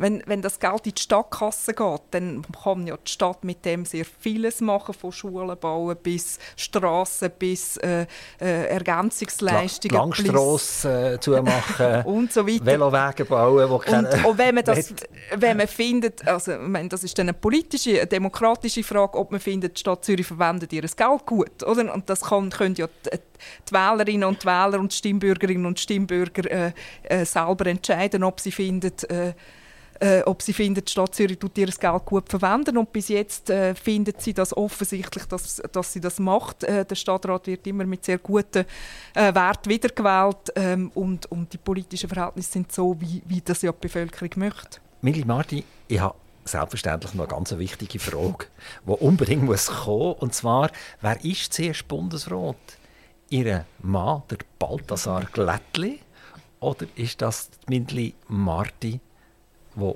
wenn, wenn das Geld in die Stadtkasse geht, dann kann ja die Stadt mit dem sehr vieles machen, von Schulen bauen bis Straßen bis äh, äh, Ergänzungsleistungen. Langstrassen äh, zumachen und so weiter. Velowege bauen, wo und, und wenn man das, wenn man findet, also ich meine, das ist dann eine politische, eine demokratische Frage, ob man findet, die Stadt Zürich verwendet ihr Geld gut, oder? Und das kann, können ja die, die Wählerinnen und Wähler und die Stimmbürgerinnen und Stimmbürger äh, äh, selber entscheiden, ob sie finden, äh, äh, ob sie finden, die Stadt Zürich tut ihr Geld gut verwenden. Und bis jetzt äh, findet sie das offensichtlich, dass, dass sie das macht. Äh, der Stadtrat wird immer mit sehr guten äh, Werten wiedergewählt ähm, und, und die politischen Verhältnisse sind so, wie, wie das ja die Bevölkerung möchte. Mili Marti, ich habe selbstverständlich noch eine ganz wichtige Frage, die unbedingt muss kommen Und zwar, wer ist zuerst Bundesrat? Ihr Mann, der Balthasar Glättli? Oder ist das Mindli Marti, der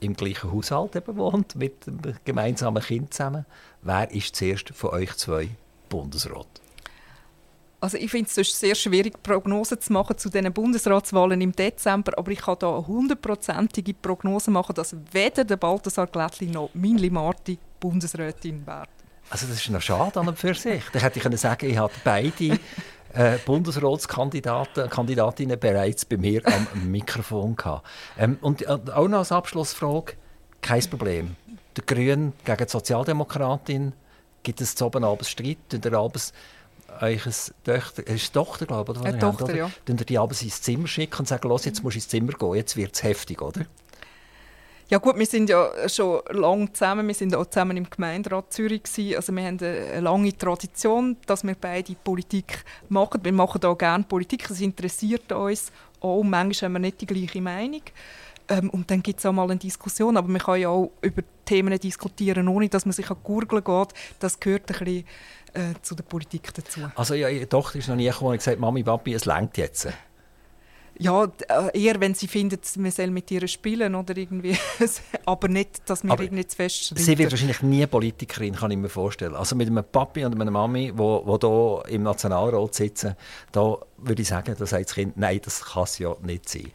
im gleichen Haushalt eben wohnt, mit einem gemeinsamen Kind zusammen. Wer ist zuerst von euch zwei Bundesrat? Also ich finde es sehr schwierig, Prognosen zu machen zu den Bundesratswahlen im Dezember, aber ich kann da eine hundertprozentige Prognose machen, dass weder der Balthasar Glättli noch Minli Marti Bundesrätin werden. Also das ist noch schade an und für sich. Da hätte ich können sagen, ich habe beide äh, Bundesratskandidaten Kandidatinnen bereits bei mir am Mikrofon gehabt. Ähm, und äh, auch noch als Abschlussfrage, kein Problem. Der Grünen gegen die Sozialdemokratin, gibt es zu oben abends Streit, und der abends euch Tochter, ist Tochter, glaube ich, oder? Eine Tochter, habt, ja. Dann die abends ins Zimmer schicken und sagen, los, jetzt musst du ins Zimmer gehen, jetzt wird es heftig, oder? Ja gut, wir sind ja schon lange zusammen. Wir sind auch zusammen im Gemeinderat Zürich gewesen. Also wir haben eine lange Tradition, dass wir beide Politik machen. Wir machen auch gerne Politik. Es interessiert uns auch. Manchmal haben wir nicht die gleiche Meinung. Ähm, und dann gibt es auch mal eine Diskussion. Aber man kann ja auch über Themen diskutieren, ohne dass man sich an Gurgeln geht. Das gehört ein bisschen äh, zu der Politik dazu. Also ja, Ihre Tochter ist noch nie gekommen und gesagt, Mami, Papi, es längt jetzt. Ja, äh, eher wenn sie findet, man soll mit ihr spielen oder irgendwie, aber nicht, dass wir irgendwie zu fest schreiben. Sie wird wahrscheinlich nie Politikerin, kann ich mir vorstellen. Also mit einem Papi und einer Mami, wo, wo hier im Nationalrat sitzen, da würde ich sagen, da sagt das Kind, nein, das kann es ja nicht sein.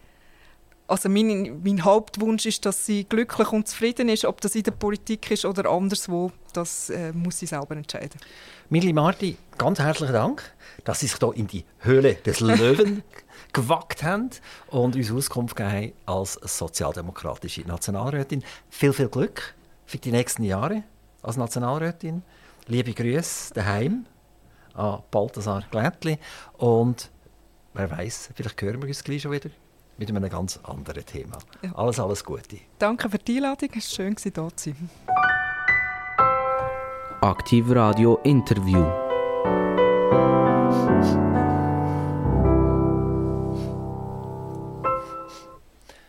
Also mein, mein Hauptwunsch ist, dass sie glücklich und zufrieden ist, ob das in der Politik ist oder anderswo, das äh, muss sie selber entscheiden. Mili Marti, ganz herzlichen Dank, dass Sie sich hier in die Höhle des Löwen gewagt haben und uns Auskunft gegeben als sozialdemokratische Nationalrätin. Viel, viel Glück für die nächsten Jahre als Nationalrätin. Liebe Grüße daheim an Balthasar Glättli und wer weiß, vielleicht hören wir uns gleich schon wieder mit einem ganz anderen Thema. Ja. Alles, alles Gute. Danke für die Einladung, es war schön, hier zu sein. Aktiv Radio Interview.